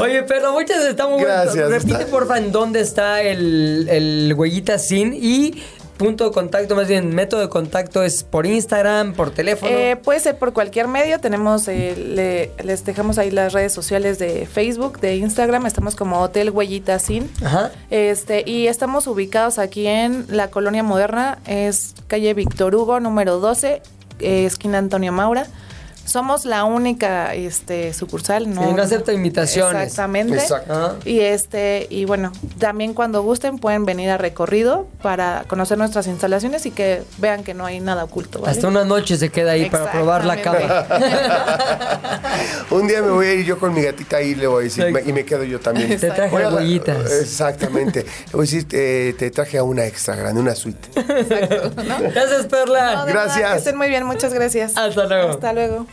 Oye, pero muchas muy Gracias. Repite, está- porfa, en dónde está el, el huellita sin y punto de contacto, más bien, método de contacto es por Instagram, por teléfono. Eh, puede ser por cualquier medio. Tenemos, eh, le- les dejamos ahí las redes sociales de Facebook, de Instagram. Estamos como Hotel Huellita Sin. Ajá. Este, y estamos ubicados aquí en la colonia moderna, es calle Víctor Hugo, número 12, eh, esquina Antonio Maura. Somos la única este, sucursal, ¿no? Sí, no acepta invitaciones. Exactamente. Exacto. Y este, y bueno, también cuando gusten pueden venir a recorrido para conocer nuestras instalaciones y que vean que no hay nada oculto. ¿vale? Hasta una noche se queda ahí para probar la cama. [laughs] Un día me voy a ir yo con mi gatita y le voy a decir, Exacto. me- y me quedo yo también. Te traje la- huellitas. Exactamente. Le voy a decir, te, te traje a una extra grande, una suite. [laughs] Gracias, Perla. No, Gracias. nada, que estén muy bien, muchas gracias. Hasta luego. Hasta luego.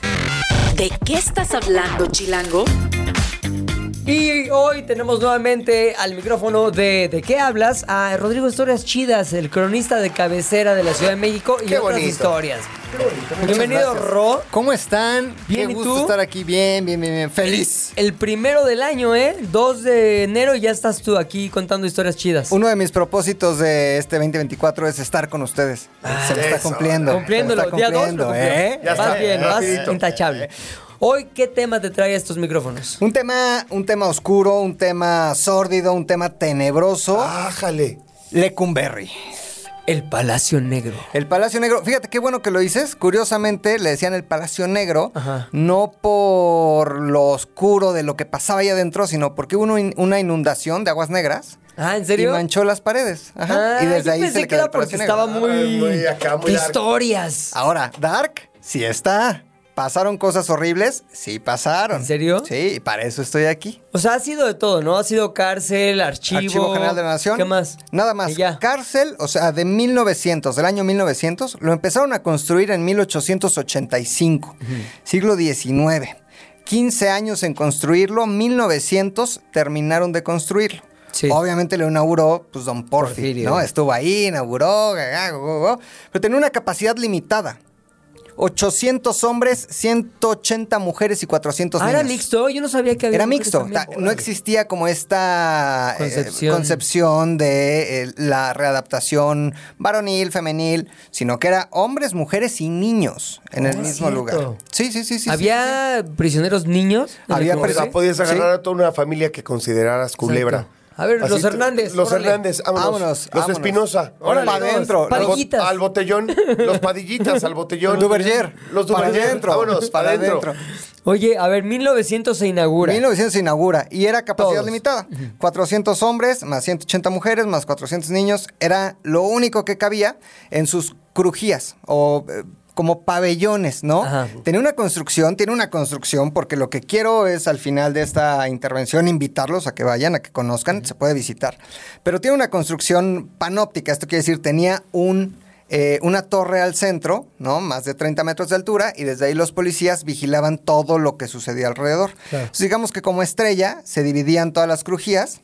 ¿De qué estás hablando, Chilango? Y hoy tenemos nuevamente al micrófono de ¿De qué hablas? A Rodrigo Historias Chidas, el cronista de cabecera de la Ciudad de México y Qué otras bonito. historias. Bienvenido. Ro. ¿Cómo están? Bien, Qué ¿y gusto tú? estar aquí. Bien, bien, bien, bien. Feliz. El primero del año, ¿eh? 2 de enero y ya estás tú aquí contando historias chidas. Uno de mis propósitos de este 2024 es estar con ustedes. Se me está eso. cumpliendo. Cumpliéndolo, Se me día está 2 cumpliendo, ¿eh? Ya vas está, bien, vas intachable. Hoy, ¿qué tema te trae estos micrófonos? Un tema, un tema oscuro, un tema sórdido, un tema tenebroso. Ájale. Lecumberri. El Palacio Negro. El Palacio Negro, fíjate qué bueno que lo dices. Curiosamente le decían el Palacio Negro, Ajá. no por lo oscuro de lo que pasaba ahí adentro, sino porque hubo una in- una inundación de aguas negras. Ah, ¿en serio? Y manchó las paredes. Ajá. Ah, y desde yo ahí pensé se le que quedó era el Palacio porque Negro. estaba muy... Ay, muy acá, muy historias. Ahora, Dark, sí está. ¿Pasaron cosas horribles? Sí pasaron. ¿En serio? Sí, y para eso estoy aquí. O sea, ha sido de todo, ¿no? Ha sido cárcel, archivo... Archivo General de la Nación. ¿Qué más? Nada más. Y ya. Cárcel, o sea, de 1900, del año 1900, lo empezaron a construir en 1885, siglo XIX. 15 años en construirlo, 1900 terminaron de construirlo. Sí. Obviamente lo inauguró, pues, don Porfirio, Porfirio. ¿no? Estuvo ahí, inauguró, ga, ga, go, go, go, pero tenía una capacidad limitada. 800 hombres, 180 mujeres y 400 Ah, niños. era mixto. Yo no sabía que había Era mixto. Ta- No existía como esta eh, Concepción. de eh, la readaptación varonil, femenil, sino que era hombres, mujeres y niños en el Ah, mismo cierto. lugar. Sí, sí, sí, sí. ¿Había prisioneros niños? Había sea, podías agarrar a toda una familia que consideraras culebra. Exacto. A ver, los Hernández, Los órale. Hernández, vámonos. Vámonos, los vámonos. Espinosa. Órale, órale. pa' adentro. Padillitas. Al botellón. Los padillitas al botellón. Duverger. Los Para Duverger. adentro. Vámonos, para adentro. Oye, a ver, 1900 se inaugura. 1900 se inaugura y era capacidad Todos. limitada. 400 hombres, más 180 mujeres, más 400 niños. Era lo único que cabía en sus crujías o eh, como pabellones, ¿no? Ajá. Tenía una construcción, tiene una construcción, porque lo que quiero es al final de esta intervención invitarlos a que vayan, a que conozcan, se puede visitar. Pero tiene una construcción panóptica, esto quiere decir, tenía un eh, una torre al centro, ¿no? Más de 30 metros de altura, y desde ahí los policías vigilaban todo lo que sucedía alrededor. Entonces, digamos que como estrella se dividían todas las crujías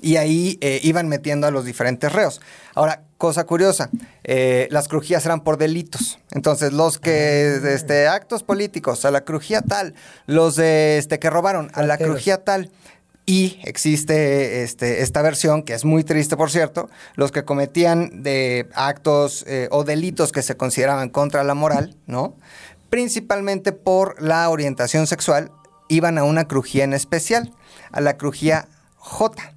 y ahí eh, iban metiendo a los diferentes reos. Ahora, cosa curiosa, eh, las crujías eran por delitos. Entonces, los que, este, actos políticos, a la crujía tal, los de, este, que robaron, a la crujía tal. Y existe este, esta versión, que es muy triste, por cierto, los que cometían de actos eh, o delitos que se consideraban contra la moral, ¿no? Principalmente por la orientación sexual, iban a una crujía en especial, a la crujía J.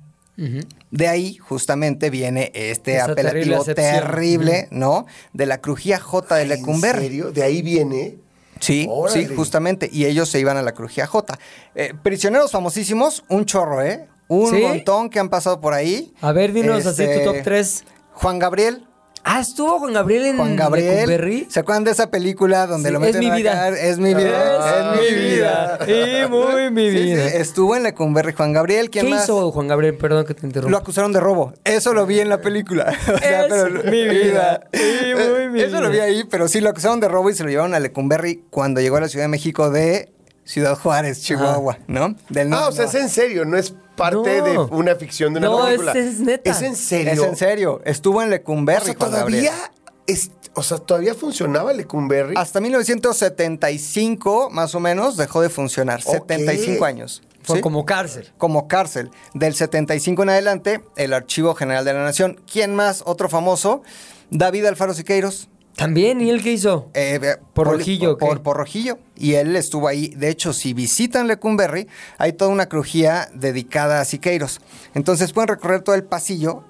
De ahí justamente viene este Esa terrible apelativo terrible, ¿no? De la crujía J de ¿En Lecumberri. serio? De ahí viene. Sí, Órale. sí, justamente. Y ellos se iban a la crujía J. Eh, prisioneros famosísimos, un chorro, ¿eh? Un ¿Sí? montón que han pasado por ahí. A ver, dinos así Este, tu top 3. Juan Gabriel. Ah, estuvo Juan Gabriel en Juan Gabriel. Lecumberri? ¿Se acuerdan de esa película donde Sí, lo es meten mi a vida. Es mi vida. Es mi vida. Y muy mi Sí, sí, vida. estuvo en Lecumberri Juan Gabriel. ¿Quién ¿Qué más? hizo Juan Gabriel? Perdón que te interrumpa. Lo acusaron de robo. Eso lo vi en la película. [laughs] O sea, Es mi [laughs] vida. Y muy mi Eso lo vi ahí, pero sí lo acusaron de robo y se lo llevaron a Lecumberri cuando llegó a la Ciudad de México de Ciudad Juárez, Chihuahua, ¿no? Del Ah, o sea, es en serio, no es parte No. de una ficción de una No, película. es- es neta. Es en serio. Es en serio. Estuvo en O Lecumberri, sea, Juan Gabriel. todavía es, o sea, todavía funcionaba Lecumberri. Hasta 1975, más o menos, dejó de funcionar. Ok. 75 años. Fue ¿sí? como cárcel. como cárcel. Del 75 en adelante, el Archivo General de la Nación. ¿Quién más? Otro famoso, David Alfaro Siqueiros. También, ¿y él qué hizo? eh, ¿Por Rojillo? Por, por Rojillo. Y él estuvo ahí. De hecho, si visitan Lecumberri, hay toda una crujía dedicada a Siqueiros. Entonces pueden recorrer todo el pasillo.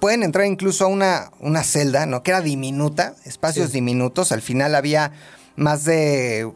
Pueden entrar incluso a una, una celda, ¿no? Que era diminuta, espacios diminutos. Al final había más de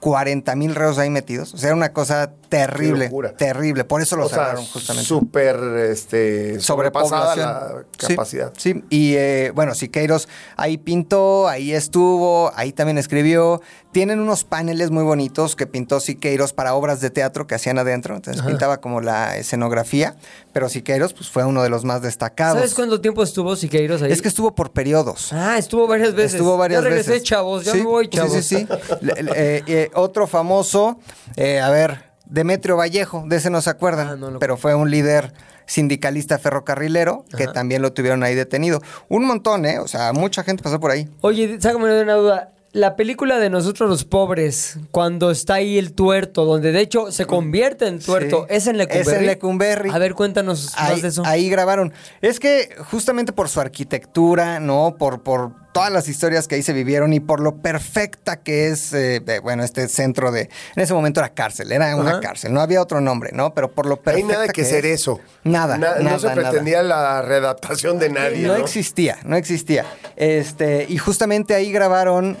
40 mil reos ahí metidos. O sea, era una cosa terrible. Terrible. Por eso lo o sea, justamente. súper este, sobrepasada la capacidad. Sí, y eh, bueno, Siqueiros ahí pintó, ahí estuvo, ahí también escribió. Tienen unos paneles muy bonitos que pintó Siqueiros para obras de teatro que hacían adentro. Entonces pintaba como la escenografía, pero Siqueiros pues, fue uno de los más destacados. ¿Sabes cuánto tiempo estuvo Siqueiros ahí? Es que estuvo por periodos. Ah, estuvo varias veces. Estuvo varias ya regresé, veces. chavos. Ya Sí, me voy, chavos. Sí, sí, sí. Le- le- eh, eh, otro famoso, eh, a ver, Demetrio Vallejo, de ese no se acuerdan, Ah, no lo- pero fue un líder sindicalista ferrocarrilero que también lo tuvieron ahí detenido. Un montón, ¿eh? O sea, mucha gente pasó por ahí. Oye, sácame de una duda. La película de Nosotros los Pobres, cuando está ahí el tuerto, donde de hecho se convierte en tuerto, Sí. ¿es en Lecumberri? Es en Lecumberri. A ver, cuéntanos Ahí, más de eso. ahí grabaron. Es que justamente por su arquitectura, ¿no? Por, por todas las historias que ahí se vivieron y por lo perfecta que es, eh, bueno, este centro de... En ese momento era cárcel, era una Ajá. cárcel, no había otro nombre, ¿no? Pero por lo No hay perfecta nada que es. ser eso. Nada, Na- nada, No se nada. pretendía la readaptación de nadie. No No, existía, no existía. Este, y justamente ahí grabaron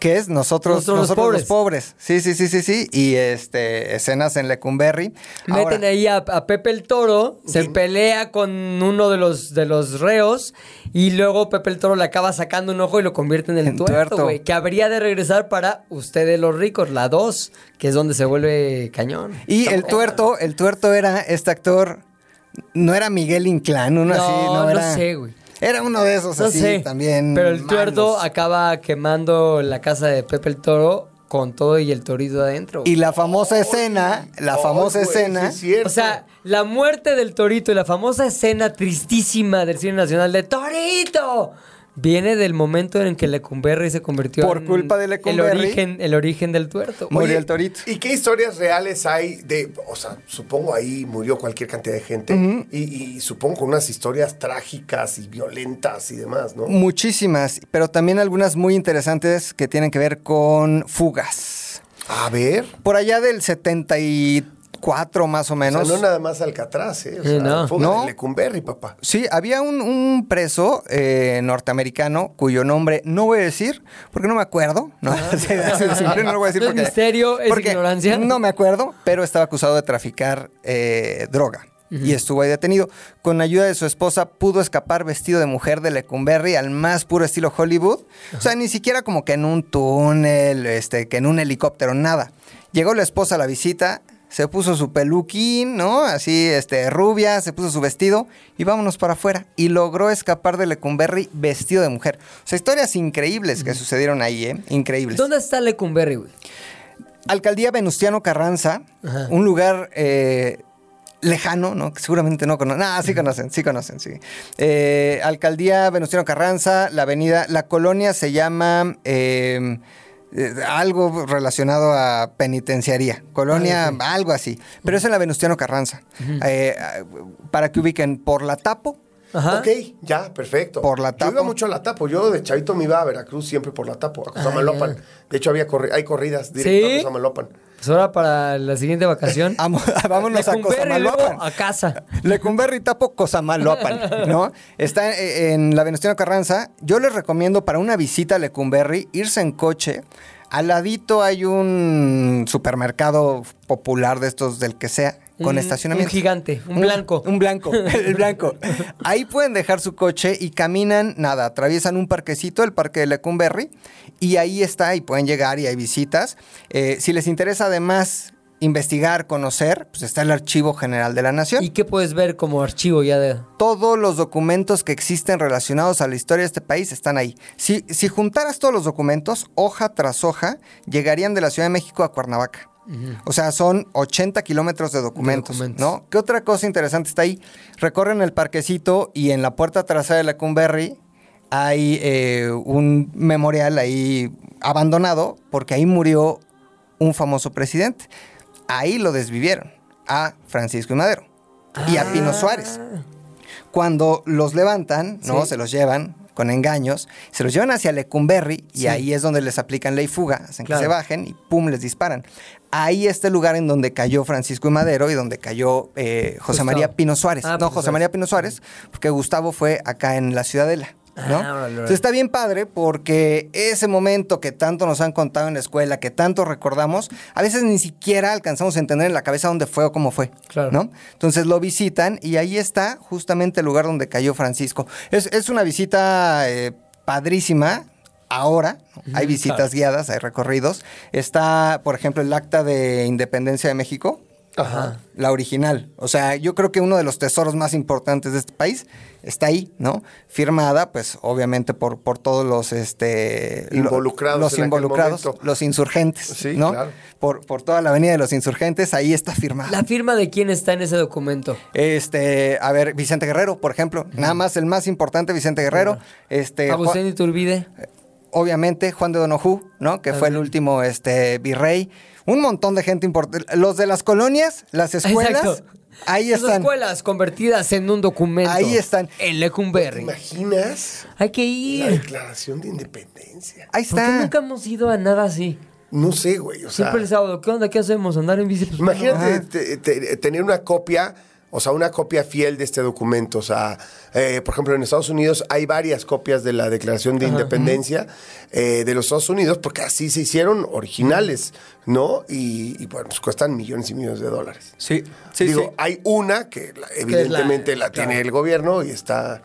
¿Qué es? Nosotros, Nosotros los nosotros los pobres. pobres. Sí, sí, sí, sí, sí. Y este, escenas en Lecumberri. Meten Ahora, ahí a, a Pepe el Toro, se pelea con uno de los, de los reos y luego Pepe el Toro le acaba sacando un ojo y lo convierte en el En tuerto, tuerto. güey. Que habría de regresar para Ustedes los ricos, la 2, que es donde se vuelve cañón. Y el tuerto, el tuerto era este actor, no era Miguel Inclán, uno No, así, no no era. sé, güey. Era uno de esos No así sé. también. Pero el tuerto malos. acaba quemando la casa de Pepe el Toro con todo y el torito adentro. Y la famosa escena, la famosa güey, escena. sí es cierto. O sea, la muerte del torito y la famosa escena tristísima del cine nacional de Torito viene del momento en que Lecumberri se convirtió Por en culpa de el origen, el origen del tuerto. Murió Oye, el torito. ¿Y qué historias reales hay de, o sea, supongo ahí murió cualquier cantidad de gente y, y supongo con unas historias trágicas y violentas y demás, ¿no? Muchísimas, pero también algunas muy interesantes que tienen que ver con fugas. A ver, Por allá del 74 más o o menos. sea, no nada más Alcatraz, ¿eh? O Sí, sea, no. fuga No. de Lecumberri, papá. Sí, había un, un preso eh, norteamericano cuyo nombre no voy a decir porque no me acuerdo. No, [laughs] no lo voy a decir No [laughs] es porque, misterio, es porque ignorancia. No me acuerdo, pero estaba acusado de traficar eh, droga. Y estuvo ahí detenido. Con ayuda de su esposa pudo escapar vestido de mujer de Lecumberri al más puro estilo Hollywood. O sea, ni siquiera como que en un túnel, este, que en un helicóptero, nada. Llegó la esposa a la visita, se puso su peluquín, ¿no? Así, este, rubia, se puso su vestido y vámonos para afuera. Y logró escapar de Lecumberri vestido de mujer. O sea, historias increíbles que sucedieron ahí, ¿eh? Increíbles. ¿Dónde está Lecumberri, güey? Alcaldía Venustiano Carranza, Ajá. un lugar eh, lejano, ¿no? Que seguramente no conocen. No, sí conocen, sí conocen, sí. Eh, Alcaldía Venustiano Carranza, la avenida, la colonia se llama eh, eh, algo relacionado a penitenciaría. Colonia, algo así. Pero es en la Venustiano Carranza. Eh, para que ubiquen por la Tapo. Ajá. Ok, ya, perfecto. Por la Yo iba Tapo. mucho a la Tapo. Yo de chavito me iba a Veracruz siempre por la Tapo, a Cosamalopan. ya. De hecho, había corri- hay corridas directo ¿Sí? a Cosamalopan. Pues ahora para la siguiente vacación. [laughs] [laughs] Vámonos a Cosamaloapan. a casa. Lecumberri Tapo Cosamaloapan, ¿no? Está eh, en la Venustiano Carranza. Yo les recomiendo para una visita a Lecumberri irse en coche. Al ladito hay un supermercado popular de estos del que sea, con estacionamiento. un gigante, un blanco. Un blanco, el blanco. [laughs] Ahí pueden dejar su coche y caminan, nada, atraviesan un parquecito, el parque de Lecumberri, y ahí está, y pueden llegar y hay visitas. Eh, si les interesa además investigar, conocer, pues está el Archivo General de la Nación. ¿Y qué puedes ver como archivo ya de.? Todos los documentos que existen relacionados a la historia de este país están ahí. Si, si juntaras todos los documentos, hoja tras hoja, llegarían de la Ciudad de México a Cuernavaca. O sea, son 80 kilómetros de documentos, documentos. ¿no? ¿Qué otra cosa interesante está ahí? Recorren el parquecito y en la puerta trasera de la Cumberry hay eh, un memorial ahí abandonado porque ahí murió un famoso presidente. Ahí lo desvivieron a Francisco y Madero y a Pino Suárez cuando los levantan, ¿no? Sí. Se los llevan con engaños, se los llevan hacia Lecumberri y Sí. ahí es donde les aplican ley fuga, hacen Claro. que se bajen y pum, les disparan. Ahí está el lugar en donde cayó Francisco y Madero y donde cayó eh, José Gustavo. María Pino Suárez. Ah, no, Pino José Suárez. María Pino Suárez, porque Gustavo fue acá en la Ciudadela. ¿no? Ah. Entonces está bien padre porque ese momento que tanto nos han contado en la escuela, que tanto recordamos, a veces ni siquiera alcanzamos a entender en la cabeza dónde fue o cómo fue. Claro. ¿no? Entonces lo visitan y ahí está justamente el lugar donde cayó Francisco. Es, es una visita eh, padrísima. Ahora ¿no? hay visitas guiadas, hay recorridos. Está, por ejemplo, el acta de independencia de México. Ajá. La original. O sea, yo creo que uno de los tesoros más importantes de este país está ahí, ¿no? Firmada, pues, obviamente, por, por todos los este Involucrados Los involucrados, los insurgentes. Sí, ¿no? claro. Por, por toda la avenida de los insurgentes, ahí está firmada. ¿La firma de quién está en ese documento? Este, a ver, Vicente Guerrero, por ejemplo. Nada más el más importante, Vicente Guerrero. Este, Agustín Juan- Iturbide. Obviamente Juan de Donojú, ¿no? Que fue el último este, virrey. Un montón de gente importante. Los de las colonias, las escuelas, Exacto. ahí Las están. escuelas convertidas en un documento. Ahí están. ¿Te Lecumberri. imaginas Hay que la ir. declaración de independencia? Ahí ¿Por qué está. nunca hemos ido a nada así? No sé, güey. O sea, Siempre el sábado. ¿Qué onda? ¿Qué hacemos? ¿Andar en bici? Pues, Imagínate te- te- tener una copia, o sea, una copia fiel de este documento. O sea, eh, por ejemplo, en Estados Unidos hay varias copias de la Declaración de Independencia eh, de los Estados Unidos, porque así se hicieron originales, ¿no? Y, y, bueno, pues cuestan millones y millones de dólares. Sí, sí, Digo, sí. hay una que la- evidentemente la, tiene el gobierno y está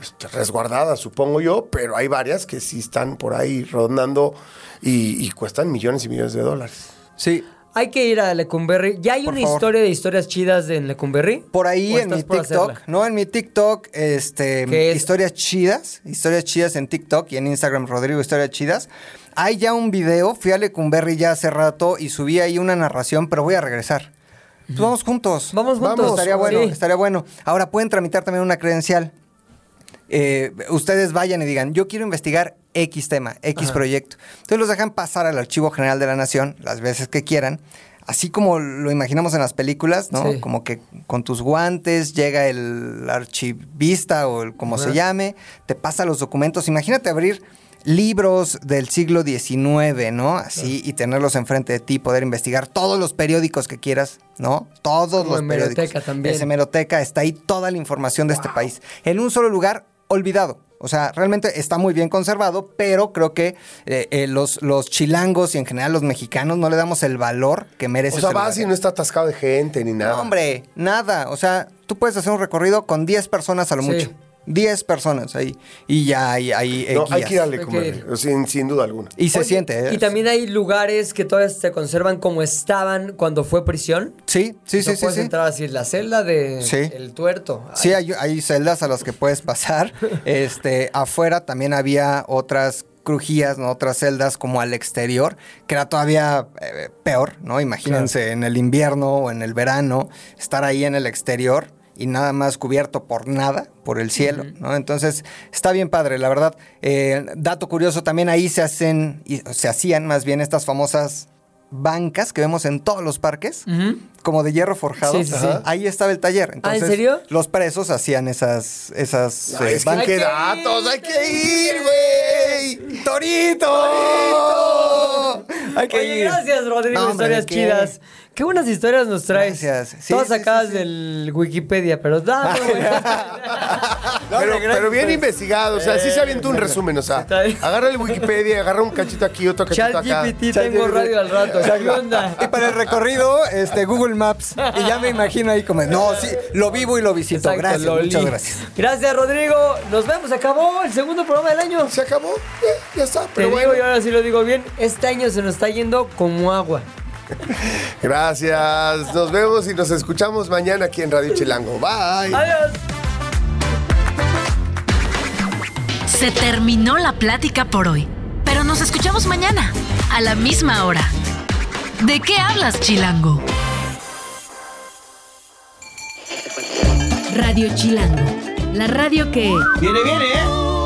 este, resguardada, supongo yo, pero hay varias que sí están por ahí rondando y, y cuestan millones y millones de dólares. Sí. Hay que ir a Lecumberri. ¿Ya hay Por una favor. historia de historias chidas de en Lecumberri? Por ahí ¿O en mi por TikTok, hacerla? no, en mi TikTok, este, historias chidas, historias chidas en TikTok y en Instagram, Rodrigo Historias Chidas. Hay ya un video, fui a Lecumberri ya hace rato y subí ahí una narración, pero voy a regresar. Pues vamos juntos. Vamos juntos. Estaría bueno, Sí. estaría bueno. Ahora pueden tramitar también una credencial. Eh, ustedes vayan y digan, yo quiero investigar X tema, X proyecto. Entonces los dejan pasar al Archivo General de la Nación las veces que quieran. Así como lo imaginamos en las películas, ¿no? Sí. Como que con tus guantes llega el archivista o el como se llame, te pasa los documentos. Imagínate abrir libros del siglo XIX, ¿no? Así, y tenerlos enfrente de ti, poder investigar todos los periódicos que quieras, ¿no? Todos Como los periódicos. Hemeroteca también. Es hemeroteca, está ahí toda la información de este país. En un solo lugar, olvidado. O sea, realmente está muy bien conservado, pero creo que eh, eh, los, los chilangos y en general los mexicanos no le damos el valor que merece. O sea, vas y no está atascado de gente ni nada. No, hombre, nada. O sea, tú puedes hacer un recorrido con 10 personas a lo Sí. mucho. 10 personas ahí. Y ya hay, hay eh, No, hay que ir a Hay que Lecumberri, ir. sin, sin duda alguna. Y se Oye, siente, ¿eh? Y también hay lugares que todavía se conservan como estaban cuando fue prisión. Sí, sí, sí, sí. puedes sí. entrar así, la celda de Sí. El Tuerto. Sí, hay, hay celdas a las que puedes pasar. [laughs] Este, afuera también había otras crujías, ¿no? Otras celdas como al exterior, que era todavía eh, peor, ¿no? Imagínense en el invierno o en el verano, estar ahí en el exterior y nada más cubierto por nada, por el cielo, ¿no? Entonces, está bien padre, la verdad. Eh, dato curioso, también ahí se hacen, y se hacían más bien estas famosas bancas que vemos en todos los parques, como de hierro forjado. Sí, sí, sí. Ajá. Ahí estaba el taller. ¿Ah, en Entonces, serio? Los presos hacían esas, esas Ay, eh, es que bancas. que datos, hay que ir, güey. ¡Torito! Hay que Oye, ir. gracias, Rodrigo. No, hombre, historias ¿de qué? Qué buenas historias nos traes. Gracias. Sí, Todas sí, sacadas sí, sí. del Wikipedia, pero da, muy bueno. No, pero, bien pues. investigado, o sea, sí se avienta un Eh, resumen, o sea, agarra el Wikipedia, agarra un cachito aquí, otro cachito acá. ChatGPT, tengo radio al rato. ¿Qué onda? Y para el recorrido, este, Google Maps. Y ya me imagino ahí como, no, sí, lo vivo y lo visito. Exacto, gracias, Loli. muchas gracias. Gracias, Rodrigo. Nos vemos. Se acabó el segundo programa del año. Se acabó, eh, ya está, Te pero digo, bueno. y ahora sí lo digo bien, este año se nos está yendo como agua. [laughs] Gracias, nos vemos y nos escuchamos mañana aquí en Radio Chilango. Bye. Adiós. Se terminó la plática por hoy, pero nos escuchamos mañana, a la misma hora. ¿De qué hablas, Chilango? Radio Chilango, la radio que... Viene, viene, ¿eh?